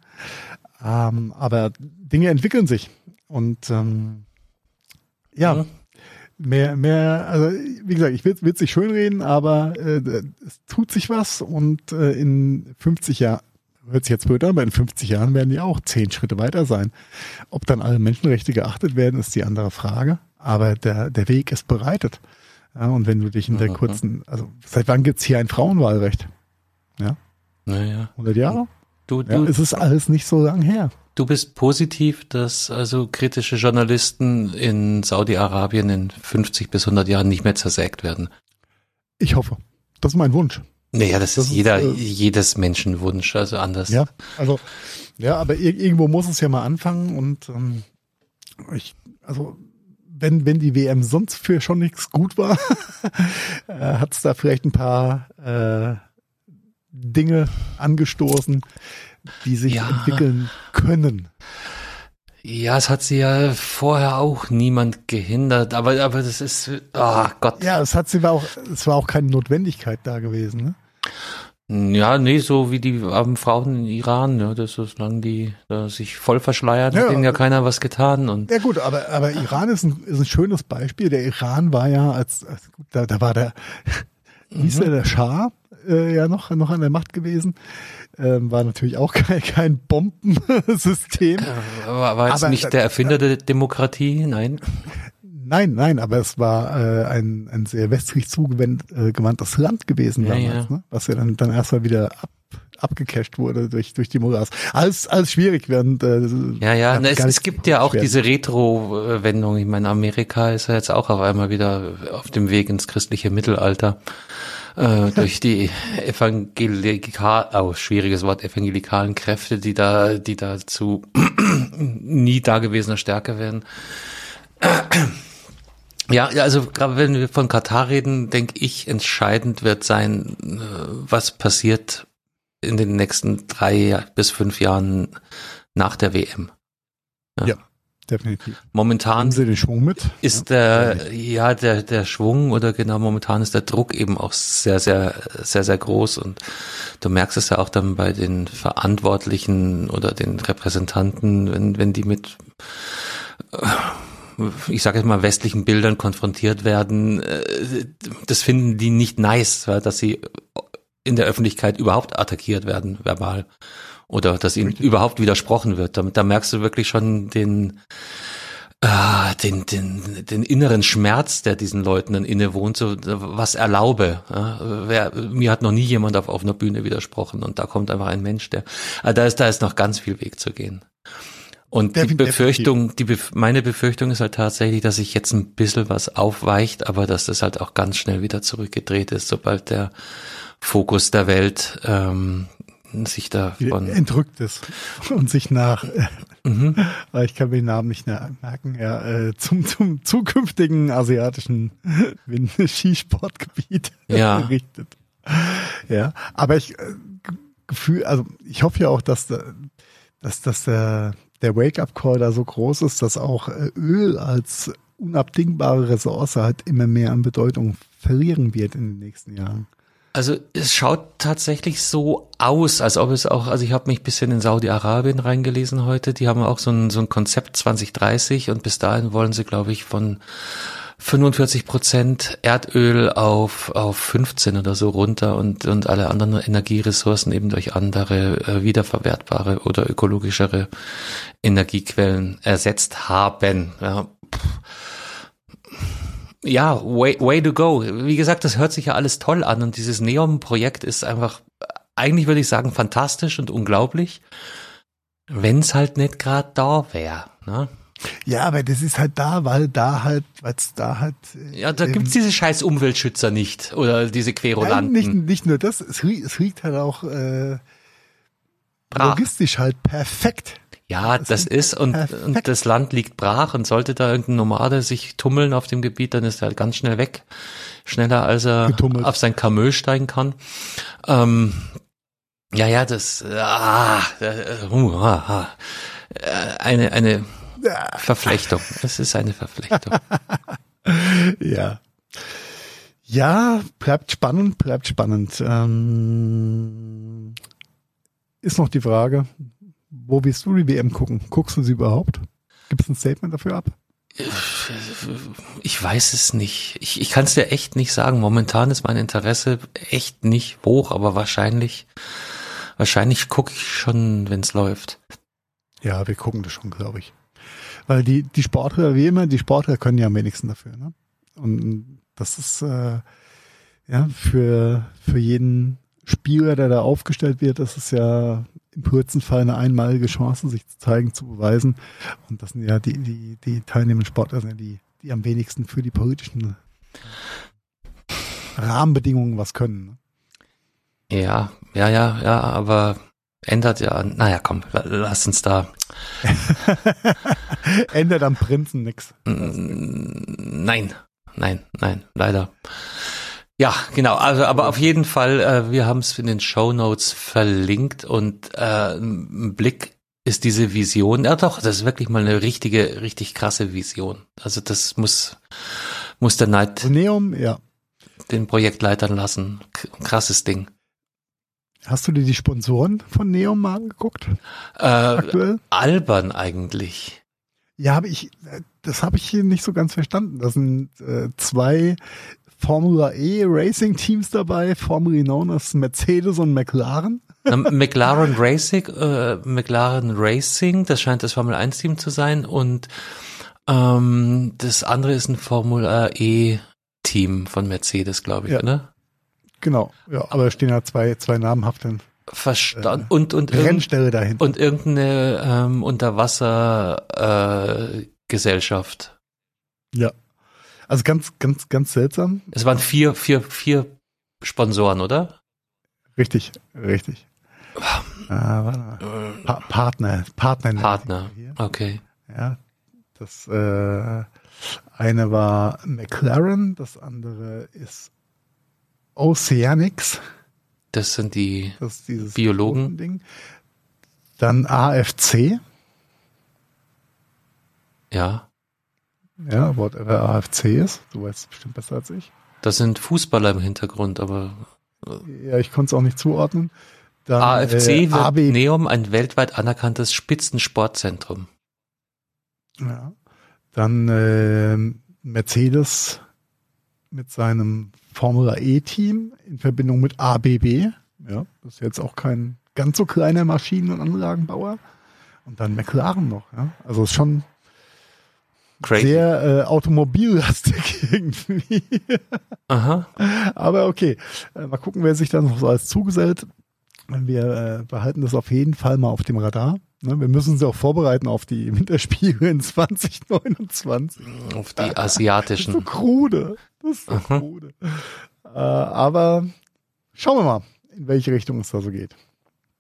Ähm, aber Dinge entwickeln sich. Und ähm, ja, Mhm. mehr, mehr, also wie gesagt, ich will es nicht schönreden, aber äh, es tut sich was und äh, in 50 Jahren, hört sich jetzt blöd an, aber in 50 Jahren werden die auch zehn Schritte weiter sein. Ob dann alle Menschenrechte geachtet werden, ist die andere Frage. Aber der, der Weg ist bereitet. Ja, und wenn du dich in der Mhm. kurzen, also seit wann gibt's hier ein Frauenwahlrecht? Ja, Naja. 100 Jahre? Du, Ja, du, es ist alles nicht so lang her. du bist positiv, dass also kritische Journalisten in Saudi-Arabien in 50 bis 100 Jahren nicht mehr zersägt werden. Ich hoffe. Das ist mein Wunsch. Naja, das, Das ist ist, jeder, äh, jedes Menschenwunsch, also anders. Ja, also, ja, aber ir irgendwo muss es ja mal anfangen und ähm, ich, also wenn, wenn die WM sonst für schon nichts gut war, (laughs) äh, hat es da vielleicht ein paar äh, Dinge angestoßen, die sich Ja. entwickeln können. Ja, es hat sie ja vorher auch niemand gehindert, aber, aber das ist, oh Gott. Ja, es hat sie war auch, es war auch keine Notwendigkeit da gewesen. Ne? Ja, nee, so wie die armen Frauen in Iran, ja, das ist, solange die da sich voll verschleiert, Ja, hat denen ja aber- keiner was getan und Ja gut, aber, aber Iran ist ein, ist ein schönes Beispiel. Der Iran war ja, als, als da, da war der, wie (laughs) hieß der, der Schah äh, ja noch, noch an der Macht gewesen. Ähm, war natürlich auch (laughs) kein, kein Bombensystem. war, war jetzt Aber- nicht der Erfinder der Demokratie, nein. Nein, nein, aber es war äh, ein, ein sehr westlich zugewandtes äh, Land gewesen Ja, damals, ja. Ne? was ja dann, dann erstmal wieder ab, abgecasht wurde durch, durch die Moras. Alles, alles schwierig, während äh, Ja, ja, na, es, es gibt ja auch diese Retro-Wendung. Ich meine, Amerika ist ja jetzt auch auf einmal wieder auf dem Weg ins christliche Mittelalter. Äh, (laughs) durch die evangelikal, oh, schwieriges Wort, evangelikalen Kräfte, die da, die da zu (clears throat) nie dagewesener Stärke werden. Ja, ja, also gerade wenn wir von Katar reden, denke ich, entscheidend wird sein, äh, was passiert in den nächsten drei bis fünf Jahren nach der WM. Ja, definitiv. Momentan Haben Sie den Schwung mit? ist der, ja, der, der Schwung oder genau momentan ist der Druck eben auch sehr, sehr, sehr, sehr groß und du merkst es ja auch dann bei den Verantwortlichen oder den Repräsentanten, wenn, wenn die mit, äh, ich sage jetzt mal, westlichen Bildern konfrontiert werden, äh, das finden die nicht nice, dass sie in der Öffentlichkeit überhaupt attackiert werden, verbal. Oder dass ihnen überhaupt widersprochen wird. Da, da merkst du wirklich schon den, ah, den, den, den inneren Schmerz, der diesen Leuten dann innewohnt, so was erlaube. Ja, wer, mir hat noch nie jemand auf offener Bühne widersprochen und da kommt einfach ein Mensch, der, ah, da ist, da ist noch ganz viel Weg zu gehen. Und die Defin- Befürchtung, die Bef meine Befürchtung ist halt tatsächlich, dass sich jetzt ein bisschen was aufweicht, aber dass das halt auch ganz schnell wieder zurückgedreht ist, sobald der Fokus der Welt ähm, sich davon. Entrückt ist (laughs) und sich nach, Mhm. äh, (laughs) ich kann mir den Namen nicht mehr merken, ja, äh, zum, zum zukünftigen asiatischen (laughs) Skisportgebiet Ja. richtet. Ja, aber ich äh, Gefühl, also ich hoffe ja auch, dass, da- dass, dass der, der Wake-up-Call da so groß ist, dass auch äh, Öl als unabdingbare Ressource halt immer mehr an Bedeutung verlieren wird in den nächsten Jahren. Also es schaut tatsächlich so aus, als ob es auch, also ich habe mich bisschen in Saudi-Arabien reingelesen heute, die haben auch so ein, so ein Konzept 2030 und bis dahin wollen sie, glaube ich, von 45 Prozent Erdöl auf, auf 15 oder so runter und, und alle anderen Energieressourcen eben durch andere äh, wiederverwertbare oder ökologischere Energiequellen ersetzt haben. Ja, ja, way, way to go. Wie gesagt, das hört sich ja alles toll an und dieses Neon-Projekt ist einfach, eigentlich würde ich sagen, fantastisch und unglaublich, wenn's halt nicht gerade da wäre. Ne? Ja, aber das ist halt da, weil da halt, weil es da halt. äh, Ja, da ähm, gibt's diese scheiß Umweltschützer nicht oder diese Nein, Querulanten. nicht, nicht nur das, es, rie- es riecht halt auch äh, Brach. logistisch halt perfekt. Ja, Das das ist und, perfekt. und das Land liegt brach und sollte da irgendein Nomade sich tummeln auf dem Gebiet, dann ist er halt ganz schnell weg. Schneller als er Getummelt. auf sein Kamel steigen kann. Ähm, ja, ja, das, ah, äh, uh, ah, ah. Äh, eine, eine (laughs) Verflechtung. Es ist eine Verflechtung. (laughs) Ja. Ja, bleibt spannend, bleibt spannend. Ähm, ist noch die Frage, wo willst du die WM gucken? Guckst du sie überhaupt? Gibt es ein Statement dafür ab? Ich weiß es nicht. Ich, ich kann es dir echt nicht sagen. Momentan ist mein Interesse echt nicht hoch, aber wahrscheinlich, wahrscheinlich gucke ich schon, wenn es läuft. Ja, wir gucken das schon, glaube ich. Weil die, die Sportler, wie immer, die Sportler können ja am wenigsten dafür. Ne? Und das ist äh, ja für, für jeden Spieler, der da aufgestellt wird, das ist ja im kurzen Fall eine einmalige Chance, sich zu zeigen, zu beweisen. Und das sind ja die, die, die teilnehmenden Sportler, sind ja die, die am wenigsten für die politischen Rahmenbedingungen was können. Ne? Ja, ja, ja, ja, aber ändert ja, naja, komm, la- lass uns da. (laughs) Ändert am Prinzen nix. Mm, Nein, nein, nein, leider. Ja, genau. Also, aber auf jeden Fall, äh, wir haben es in den Show Notes verlinkt und äh, ein Blick ist diese Vision. Ja, doch, das ist wirklich mal eine richtige, richtig krasse Vision. Also das muss muss der Neid Neum, ja. den Projektleitern lassen. Krasses Ding. Hast du dir die Sponsoren von Neum mal angeguckt? Äh, Aktuell? albern eigentlich. Ja, habe ich, äh, das habe ich hier nicht so ganz verstanden. Da sind äh, zwei Formula E Racing Teams dabei, formerly known as Mercedes und McLaren. Na, (laughs) McLaren Racing, äh, McLaren Racing, das scheint das Formel 1 Team zu sein und ähm, das andere ist ein Formula E Team von Mercedes, glaube ich, Ja. ne? Genau, ja, aber da stehen ja zwei, zwei namhafte Verstanden. und und irgend, Rennställe dahinter. und irgendeine ähm, Unterwasser äh, ja. Also ganz, ganz, ganz seltsam. Es waren vier, vier, vier Sponsoren, oder? Richtig, richtig. Ah, warte mal. Äh, pa Partner, Partner. Partner. Okay. Ja, das äh, eine war McLaren, das andere ist Oceanics. Das sind die Das Biologen. Ding. Dann AFC, ja, ja, whatever AFC ist. Du weißt es bestimmt besser als ich. das sind Fußballer im Hintergrund, aber Ja, ich konnte es auch nicht zuordnen. Dann, AFC äh, wird AB, Neom ein weltweit anerkanntes Spitzensportzentrum. ja. Dann äh, Mercedes mit seinem Formula E-Team in Verbindung mit ABB. Ja, das ist jetzt auch kein ganz so kleiner Maschinen- und Anlagenbauer. Und dann McLaren noch. Ja? Also ist schon Crazy. sehr äh, automobillastig (laughs) irgendwie. Aha. Aber okay, äh, mal gucken, wer sich da noch so als zugesellt. Wir äh, behalten das auf jeden Fall mal auf dem Radar. Ne? Wir müssen uns auch vorbereiten auf die Winterspiele in (laughs) 2029. Auf die ist (laughs) so asiatischen. krude. Das ist so Aha. krude. Äh, aber schauen wir mal, in welche Richtung es da so geht.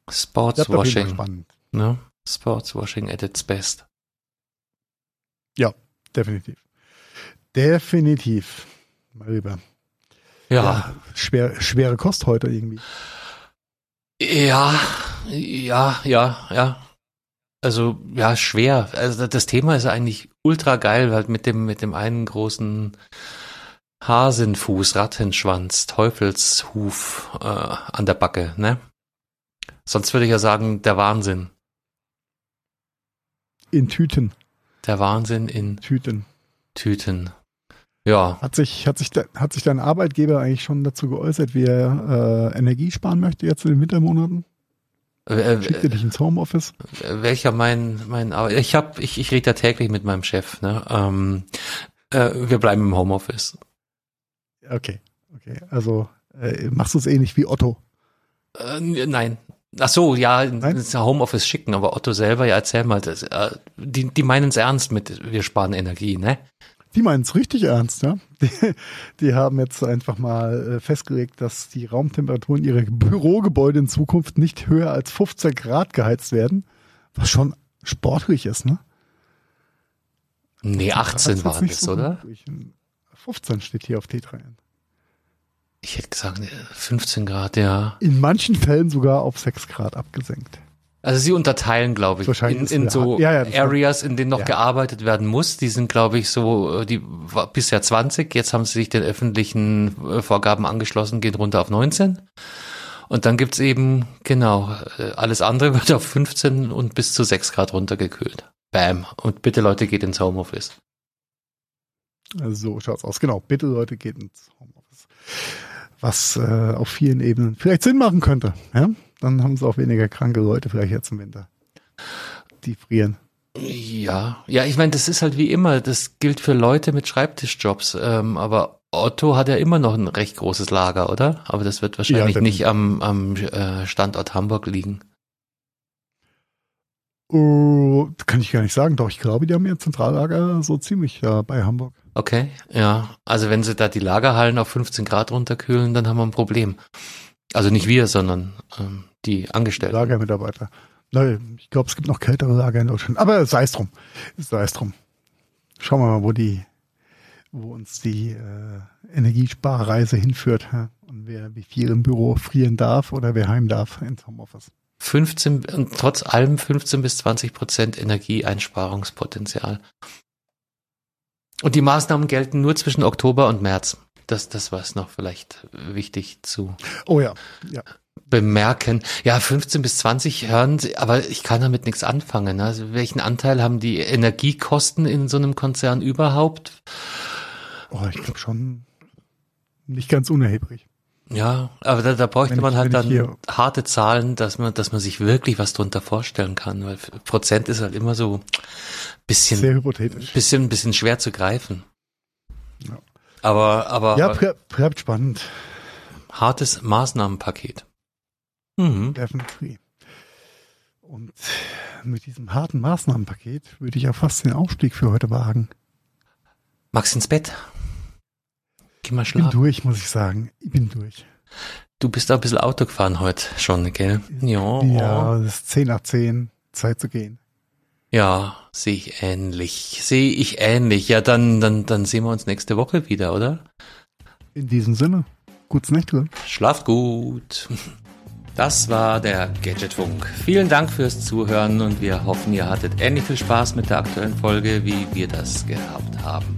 Sportswashing. spannend. Ne? Sportswashing at its best. Ja, definitiv. Definitiv. Mal rüber. Ja, schwer, schwere Kost heute irgendwie. ja, ja, ja, ja. Also ja, schwer. Also das Thema ist eigentlich ultra geil, halt mit dem mit dem einen großen Hasenfuß, Rattenschwanz, Teufelshuf äh, an der Backe, ne? Sonst würde ich ja sagen, der Wahnsinn. In Tüten. Der Wahnsinn in Tüten. Tüten. Ja, Hat sich, hat sich, hat sich dein Arbeitgeber eigentlich schon dazu geäußert, wie er äh, Energie sparen möchte jetzt in den Wintermonaten? äh, Schickt er dich ins Homeoffice? äh, welcher mein mein Ar- ich habe ich ich rede ja täglich mit meinem Chef, ne? Ähm, äh, wir bleiben im Homeoffice. Okay, okay. Also äh, machst du es ähnlich wie Otto? Äh, nein. Ach so, ja, Nein? Homeoffice schicken, aber Otto selber, ja, erzähl mal, das, äh, die, die meinen es ernst mit, wir sparen Energie, ne? Die meinen es richtig ernst, ja. Die, die haben jetzt einfach mal äh, festgelegt, dass die Raumtemperaturen ihrer Bürogebäude in Zukunft nicht höher als 15 Grad geheizt werden, was schon sportlich ist, ne? Nee, Grad 18 ist waren das, so oder? hoch. 15 steht hier auf T3N. Ich hätte gesagt, äh, 15 Grad, ja. In manchen Fällen sogar auf 6 Grad abgesenkt. Also sie unterteilen, glaube ich, in, in so ja, ja, Areas, in denen noch Ja. gearbeitet werden muss. Die sind, glaube ich, so, äh, die war bisher 20, jetzt haben sie sich den öffentlichen äh, Vorgaben angeschlossen, gehen runter auf 19. Und dann gibt's eben, genau, äh, alles andere wird auf 15 und bis zu 6 Grad runtergekühlt. Bam. Und bitte Leute, geht ins Homeoffice. Also so schaut's aus. Genau, bitte Leute, geht ins Homeoffice. Was äh, auf vielen Ebenen vielleicht Sinn machen könnte. Ja? Dann haben sie auch weniger kranke Leute vielleicht jetzt im Winter. Die frieren. Ja, ja, ich meine, das ist halt wie immer, das gilt für Leute mit Schreibtischjobs, ähm, aber Otto hat ja immer noch ein recht großes Lager, oder? Aber das wird wahrscheinlich Ja, nicht am, am äh, Standort Hamburg liegen. Oh, kann ich gar nicht sagen. Doch, ich glaube, die haben ihr Zentrallager so ziemlich ja, bei Hamburg. Okay, ja. Also wenn sie da die Lagerhallen auf 15 Grad runterkühlen, dann haben wir ein Problem. Also nicht wir, sondern ähm, die Angestellten. Lagermitarbeiter. Nein, ich glaube, es gibt noch kältere Lager in Deutschland. Aber sei es drum. Sei es drum. Schauen wir mal, wo die, wo uns die äh, Energiesparreise hinführt. Ja? Und wer wie viel im Büro frieren darf oder wer heim darf ins Homeoffice. 15 und trotz allem 15 bis 20 Prozent Energieeinsparungspotenzial. Und die Maßnahmen gelten nur zwischen Oktober und März. Das, das war es noch vielleicht wichtig zu Oh ja, ja. bemerken. Ja, 15 bis 20 hören Sie, aber ich kann damit nichts anfangen. Also welchen Anteil haben die Energiekosten in so einem Konzern überhaupt? Oh, ich glaube schon nicht ganz unerheblich. Ja, aber da, da bräuchte ich- man halt dann hier- harte Zahlen, dass man, dass man sich wirklich was drunter vorstellen kann, weil Prozent ist halt immer so bisschen, Sehr hypothetisch. bisschen, bisschen schwer zu greifen. Ja. Aber, aber Ja, bleibt spannend. hartes Maßnahmenpaket. Mhm. Definitiv. Und mit diesem harten Maßnahmenpaket würde ich ja fast den Aufstieg für heute wagen. Max ins Bett. Mal Ich bin schlafen. durch, muss ich sagen. Ich bin durch. Du bist da ein bisschen Auto gefahren heute schon, gell? Ja. Ja, es ist 10 nach 10, Zeit zu gehen. Ja, sehe ich ähnlich. Sehe ich ähnlich. Ja, dann, dann, dann sehen wir uns nächste Woche wieder, oder? In diesem Sinne, gutes Nächte. Schlaft gut. Das war der Gadgetfunk. Vielen Dank fürs Zuhören und wir hoffen, ihr hattet ähnlich viel Spaß mit der aktuellen Folge, wie wir das gehabt haben.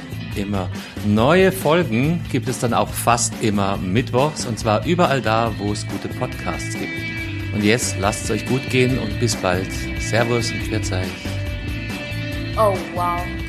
immer. Neue Folgen gibt es dann auch fast immer mittwochs und zwar überall da, wo es gute Podcasts gibt. Und jetzt lasst es euch gut gehen und bis bald. Servus und Pfiat. Oh wow.